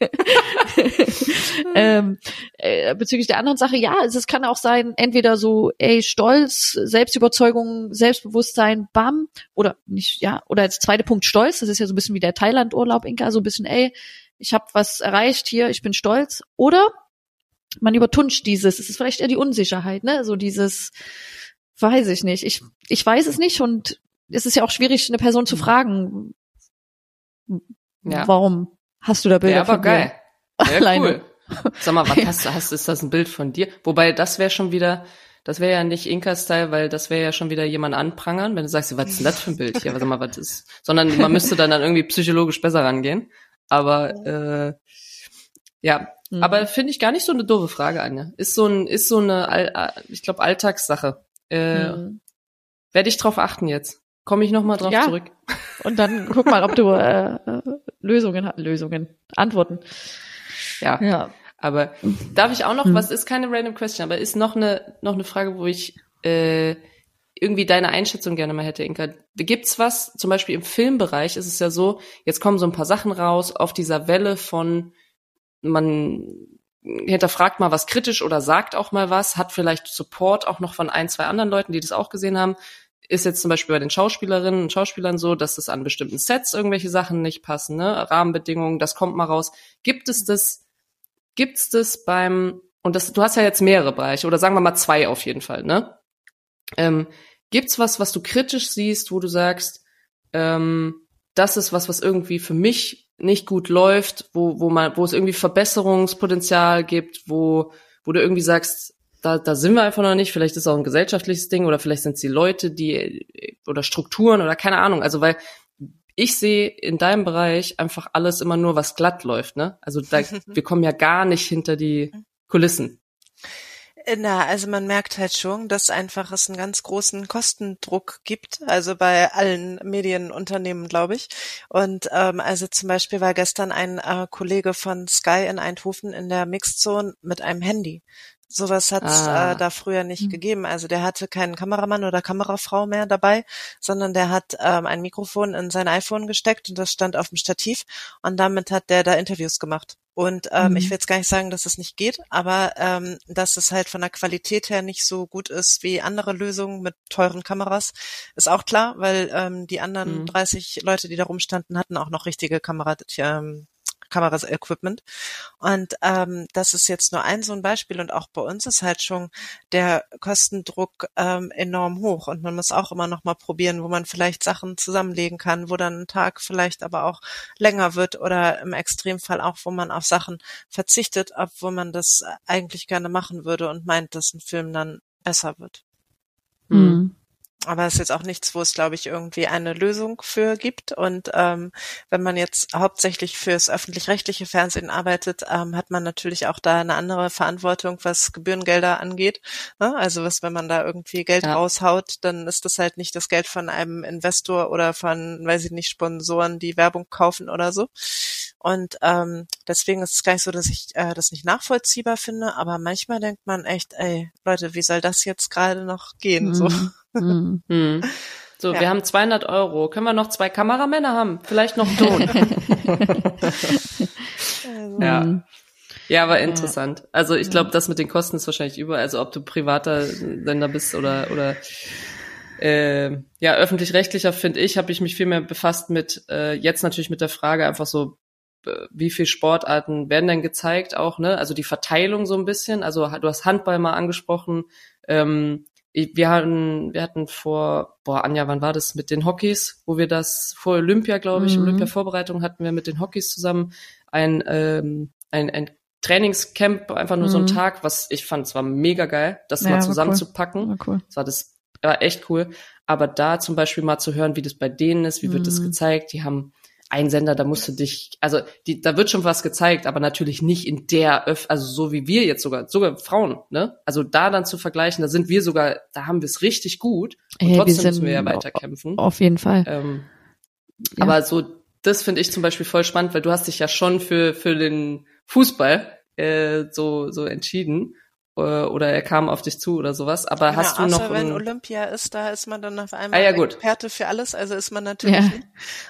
<laughs> ähm, äh, bezüglich der anderen Sache, ja, es, es kann auch sein, entweder so, ey, Stolz, Selbstüberzeugung, Selbstbewusstsein, bam, oder nicht, ja, oder als zweiter Punkt Stolz, das ist ja so ein bisschen wie der Thailand-Urlaub, Inka, so ein bisschen, ey, ich habe was erreicht hier, ich bin stolz. Oder man übertunscht dieses, es ist vielleicht eher die Unsicherheit, ne, so dieses, weiß ich nicht, ich, ich weiß es nicht und es ist ja auch schwierig, eine Person zu fragen, Ja. warum hast du da Bilder Ja, aber von geil. Sehr <laughs> Alleine. cool. Sag mal, was hast du, hast, ist das ein Bild von dir? Wobei, das wäre schon wieder, das wäre ja nicht Inka-Style, weil das wäre ja schon wieder jemand anprangern, wenn du sagst, was ist denn das für ein Bild hier? Sag mal, was ist, sondern man müsste dann, dann irgendwie psychologisch besser rangehen. Aber, äh, ja, Mhm. aber finde ich gar nicht so eine doofe Frage, Anja. Ist so ein, ist so eine, All- ich glaube, Alltagssache. Äh, Mhm. Werde ich drauf achten jetzt. Komme ich nochmal drauf Ja. zurück. Und dann guck mal, ob du äh, äh, Lösungen hast, Lösungen, Antworten. Ja. Ja. Aber darf ich auch noch, Hm. was ist keine random question, aber ist noch eine, noch eine Frage, wo ich äh, irgendwie deine Einschätzung gerne mal hätte, Inka. Gibt's was, zum Beispiel im Filmbereich ist es ja so, jetzt kommen so ein paar Sachen raus auf dieser Welle von, man hinterfragt mal was kritisch oder sagt auch mal was, hat vielleicht Support auch noch von ein, zwei anderen Leuten, die das auch gesehen haben. Ist jetzt zum Beispiel bei den Schauspielerinnen und Schauspielern so, dass es an bestimmten Sets irgendwelche Sachen nicht passen, ne? Rahmenbedingungen, das kommt mal raus. Gibt es das, gibt's das beim, und das, du hast ja jetzt mehrere Bereiche, oder sagen wir mal zwei auf jeden Fall, ne? Ähm, gibt's was, was du kritisch siehst, wo du sagst, ähm, das ist was, was irgendwie für mich nicht gut läuft, wo, wo man, wo es irgendwie Verbesserungspotenzial gibt, wo, wo du irgendwie sagst, da, da sind wir einfach noch nicht, vielleicht ist es auch ein gesellschaftliches Ding oder vielleicht sind es die Leute, die oder Strukturen oder keine Ahnung. Also weil ich sehe in deinem Bereich einfach alles immer nur, was glatt läuft, ne? Also da, <laughs> wir kommen ja gar nicht hinter die Kulissen. Äh, na, also man merkt halt schon, dass einfach es einen ganz großen Kostendruck gibt, also bei allen Medienunternehmen, glaube ich. Und ähm, also zum Beispiel war gestern ein äh, Kollege von Sky in Eindhoven in der Mixzone mit einem Handy. Sowas hat es Ah. äh, da früher nicht Hm. gegeben. Also der hatte keinen Kameramann oder Kamerafrau mehr dabei, sondern der hat ähm, ein Mikrofon in sein iPhone gesteckt und das stand auf dem Stativ und damit hat der da Interviews gemacht. Und ähm, Mhm. ich will jetzt gar nicht sagen, dass es nicht geht, aber ähm, dass es halt von der Qualität her nicht so gut ist wie andere Lösungen mit teuren Kameras, ist auch klar, weil ähm, die anderen Mhm. 30 Leute, die da rumstanden, hatten auch noch richtige Kamera, ähm, Kameras-Equipment. Und ähm, das ist jetzt nur ein so ein Beispiel und auch bei uns ist halt schon der Kostendruck ähm, enorm hoch und man muss auch immer noch mal probieren, wo man vielleicht Sachen zusammenlegen kann, wo dann ein Tag vielleicht aber auch länger wird oder im Extremfall auch, wo man auf Sachen verzichtet, obwohl man das eigentlich gerne machen würde und meint, dass ein Film dann besser wird. Hm. Mhm. Aber es ist jetzt auch nichts, wo es, glaube ich, irgendwie eine Lösung für gibt. Und ähm, wenn man jetzt hauptsächlich fürs öffentlich-rechtliche Fernsehen arbeitet, ähm, hat man natürlich auch da eine andere Verantwortung, was Gebührengelder angeht. Ne? Also was, wenn man da irgendwie Geld Ja. raushaut, dann ist das halt nicht das Geld von einem Investor oder von, weiß ich nicht, Sponsoren, die Werbung kaufen oder so. Und ähm, deswegen ist es gar nicht so, dass ich äh, das nicht nachvollziehbar finde, aber manchmal denkt man echt, ey, Leute, wie soll das jetzt gerade noch gehen? So. Mhm. Mhm. <laughs> Hm. So, Ja. wir haben 200 Euro. Können wir noch zwei Kameramänner haben? Vielleicht noch Ton. <laughs> Also, Ja. Mhm. Ja, aber interessant. Also ich glaube, das mit den Kosten ist wahrscheinlich überall. Also ob du privater Sender bist oder oder äh, ja öffentlich-rechtlicher, finde ich, habe ich mich viel mehr befasst mit äh, jetzt natürlich mit der Frage einfach so, äh, wie viel Sportarten werden denn gezeigt auch, ne? Also die Verteilung so ein bisschen. Also du hast Handball mal angesprochen. Ähm, wir hatten, wir hatten vor, boah, Anja, wann war das mit den Hockeys, wo wir das vor Olympia, glaube ich, Mhm. Olympia-Vorbereitung hatten wir mit den Hockeys zusammen ein, ähm, ein, ein Trainingscamp, einfach nur so ein Mhm. Tag, was ich fand, es war mega geil, das Ja, mal war zusammenzupacken. War cool. Das war das war echt cool. Aber da zum Beispiel mal zu hören, wie das bei denen ist, wie wird das Mhm. gezeigt, die haben einen Sender, da musst du dich, also die, da wird schon was gezeigt, aber natürlich nicht in der, Öff also so wie wir jetzt sogar, sogar Frauen, ne? Also da dann zu vergleichen, da sind wir sogar, da haben wir es richtig gut und Ey, wir trotzdem sind müssen wir ja weiterkämpfen. Auf jeden Fall. Ähm, Ja. Aber so, das finde ich zum Beispiel voll spannend, weil du hast dich ja schon für, für den Fußball äh, so, so entschieden. Äh, oder er kam auf dich zu oder sowas. Aber Genau, hast du außer noch wenn Olympia ist, da ist man dann auf einmal Ah, ja, gut. Experte für alles, also ist man natürlich Ja. nicht.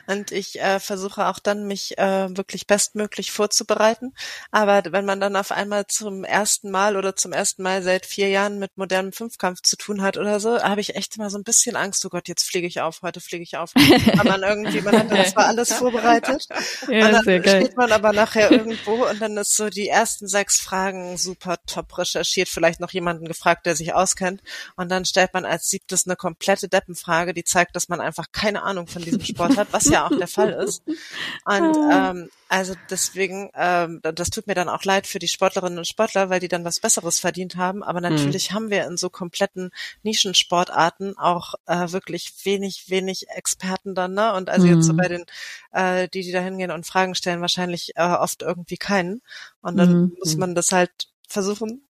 Und ich äh, versuche auch dann, mich äh, wirklich bestmöglich vorzubereiten. Aber wenn man dann auf einmal zum ersten Mal oder zum ersten Mal seit vier Jahren mit modernem Fünfkampf zu tun hat oder so, habe ich echt immer so ein bisschen Angst, oh Gott, jetzt fliege ich auf, heute fliege ich auf. <laughs> Aber man irgendwie, man hat dann zwar alles vorbereitet, <laughs> Ja, und sehr dann geil. steht man aber nachher irgendwo und dann ist so die ersten sechs Fragen super top recherchiert, vielleicht noch jemanden gefragt, der sich auskennt. Und dann stellt man als siebtes eine komplette Deppenfrage, die zeigt, dass man einfach keine Ahnung von diesem Sport hat, was ja auch der Fall ist. Und <laughs> ähm, also deswegen, ähm, das tut mir dann auch leid für die Sportlerinnen und Sportler, weil die dann was Besseres verdient haben. Aber natürlich haben wir in so kompletten Nischensportarten auch äh, wirklich wenig, wenig Experten dann, ne? Und also jetzt so Mhm. bei den, äh, die, die da hingehen und Fragen stellen, wahrscheinlich äh, oft irgendwie keinen. Und dann Mhm. muss man das halt versuchen,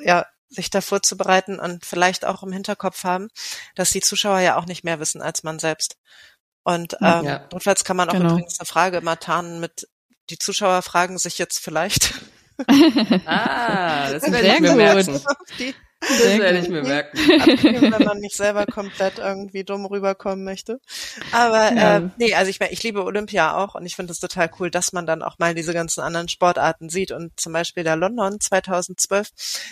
ja, sich da vorzubereiten und vielleicht auch im Hinterkopf haben, dass die Zuschauer ja auch nicht mehr wissen als man selbst. Und ähm, Ja. notfalls kann man auch Genau. übrigens eine Frage immer tarnen mit, die Zuschauer fragen sich jetzt vielleicht. ah, das <laughs> Sehr ich mir gut. merken. die, Das werde ich mir merken. <laughs> Abgeben, wenn man nicht selber komplett irgendwie dumm rüberkommen möchte. Aber Ja. äh, nee, also ich meine, ich liebe Olympia auch und ich finde es total cool, dass man dann auch mal diese ganzen anderen Sportarten sieht. Und zum Beispiel der London 2012,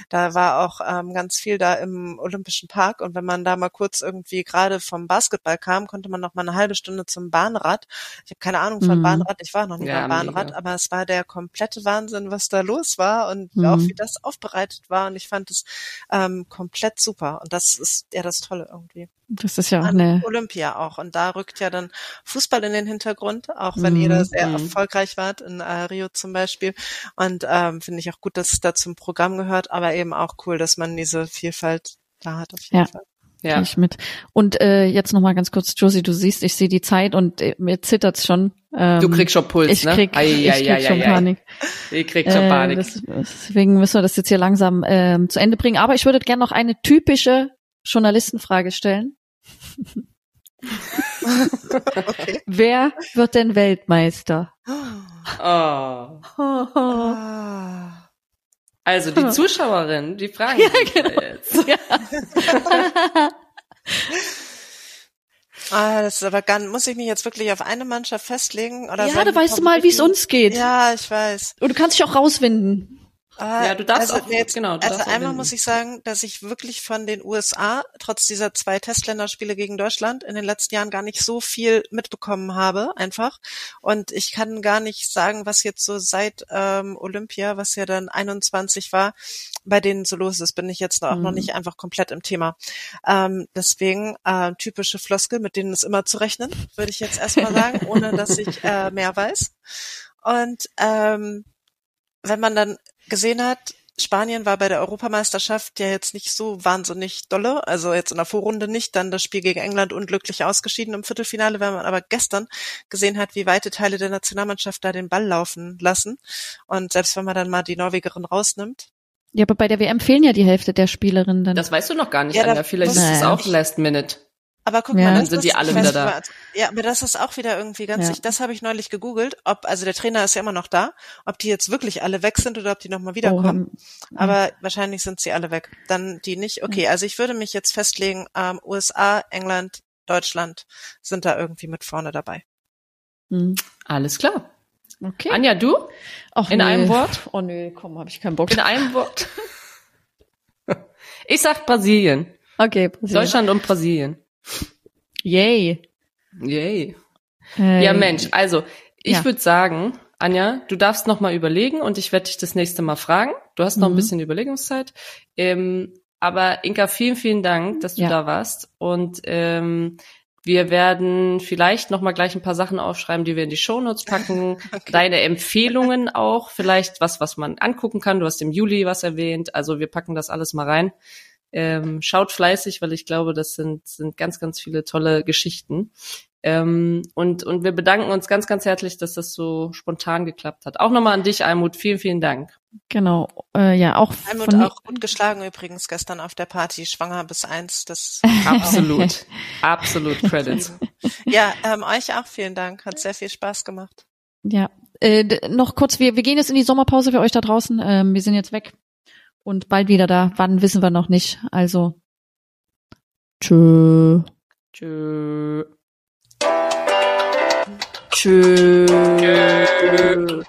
da war auch ähm, ganz viel da im Olympischen Park und wenn man da mal kurz irgendwie gerade vom Basketball kam, konnte man noch mal eine halbe Stunde zum Bahnrad. Ich habe keine Ahnung von Mhm. Bahnrad, ich war noch nie Ja, beim Bahnrad, mega. aber es war der komplette Wahnsinn, was da los war und Mhm. auch wie das aufbereitet war. Und ich fand es ähm, komplett super. Und das ist ja das Tolle irgendwie. Das ist ja auch An eine, Olympia auch. Und da rückt ja dann Fußball in den Hintergrund, auch wenn Mhm. ihr da sehr Mhm. erfolgreich wart in äh, Rio zum Beispiel. Und ähm, finde ich auch gut, dass es da zum Programm gehört, aber eben auch cool, dass man diese Vielfalt da hat auf jeden Ja. Fall. Ja. ich mit. Und äh, jetzt noch mal ganz kurz, Josie, du siehst, ich sehe die Zeit und äh, mir zittert's schon. Ähm, Du kriegst schon Puls, ich ne? krieg, Ei, ich ei, krieg ei, schon. Panik. Ich krieg schon Äh, Panik. das, deswegen müssen wir das jetzt hier langsam ähm, zu Ende bringen. Aber ich würde gerne noch eine typische Journalistenfrage stellen. Okay. <laughs> Wer wird denn Weltmeister? Oh. <laughs> Ah. Also die Zuschauerin, die fragen <laughs> sich genau. jetzt. <laughs> Ah, das ist aber ganz, muss ich mich jetzt wirklich auf eine Mannschaft festlegen? Oder ja, da weißt du mal, wie es uns geht. Ja, ich weiß. Und du kannst dich auch rauswinden. Ah, Ja, du darfst also, auch- jetzt, genau, also einmal muss ich sagen, dass ich wirklich von den USA, trotz dieser zwei Testländerspiele gegen Deutschland, in den letzten Jahren gar nicht so viel mitbekommen habe, einfach. Und ich kann gar nicht sagen, was jetzt so seit ähm, Olympia, was ja dann 21 war, bei denen so los ist, bin ich jetzt auch noch Mhm. nicht einfach komplett im Thema. Ähm, deswegen äh, typische Floskel, mit denen ist immer zu rechnen, würde ich jetzt erstmal sagen, ohne dass ich äh, mehr weiß. Und ähm, wenn man dann gesehen hat, Spanien war bei der Europameisterschaft ja jetzt nicht so wahnsinnig dolle, also jetzt in der Vorrunde nicht, dann das Spiel gegen England unglücklich ausgeschieden im Viertelfinale, wenn man aber gestern gesehen hat, wie weite Teile der Nationalmannschaft da den Ball laufen lassen und selbst wenn man dann mal die Norwegerin rausnimmt, Ja, aber bei der WM fehlen ja die Hälfte der Spielerinnen dann. Das weißt du noch gar nicht, Ja, Anja. Vielleicht ist es auch Last Minute. Aber guck Ja. mal, Dann das sind die ist, alle wieder da. Ja, aber das ist auch wieder irgendwie ganz, Ja. ich, das habe ich neulich gegoogelt, ob, also der Trainer ist ja immer noch da, ob die jetzt wirklich alle weg sind oder ob die nochmal oh, wiederkommen. haben, Aber wahrscheinlich sind sie alle weg. Dann die nicht. Okay, also ich würde mich jetzt festlegen, ähm, USA, England, Deutschland sind da irgendwie mit vorne dabei. hm. Alles klar. Okay. Anja, du? Ach, in nee. einem Wort? Oh nö, komm, habe ich keinen Bock. In einem Wort? Ich sag Brasilien. Okay, Brasilien. Deutschland und Brasilien. Yay. Yay. Ja, Mensch, also ich ja. würde sagen, Anja, du darfst noch mal überlegen und ich werde dich das nächste Mal fragen. Du hast noch ein Mhm. bisschen Überlegungszeit. Ähm, aber Inka, vielen, vielen Dank, dass du Ja. da warst. Und ähm, wir werden vielleicht noch mal gleich ein paar Sachen aufschreiben, die wir in die Shownotes packen. <laughs> Deine Empfehlungen auch, vielleicht was, was man angucken kann. Du hast im Juli was erwähnt. Also wir packen das alles mal rein. Ähm, schaut fleißig, weil ich glaube, das sind, sind ganz, ganz viele tolle Geschichten. Ähm, und, und wir bedanken uns ganz, ganz herzlich, dass das so spontan geklappt hat. Auch nochmal an dich, Almut. Vielen, vielen Dank. Genau. Äh, ja, auch Almut von auch ungeschlagen übrigens gestern auf der Party, schwanger bis eins. Das <laughs> Absolut. Absolut Credits. <laughs> ja, ähm, euch auch vielen Dank. Hat sehr viel Spaß gemacht. Ja, äh, noch kurz, wir, wir gehen jetzt in die Sommerpause für euch da draußen. Ähm, wir sind jetzt weg und bald wieder da. Wann wissen wir noch nicht. Also, tschö. Tschö. Tschö. Tschö.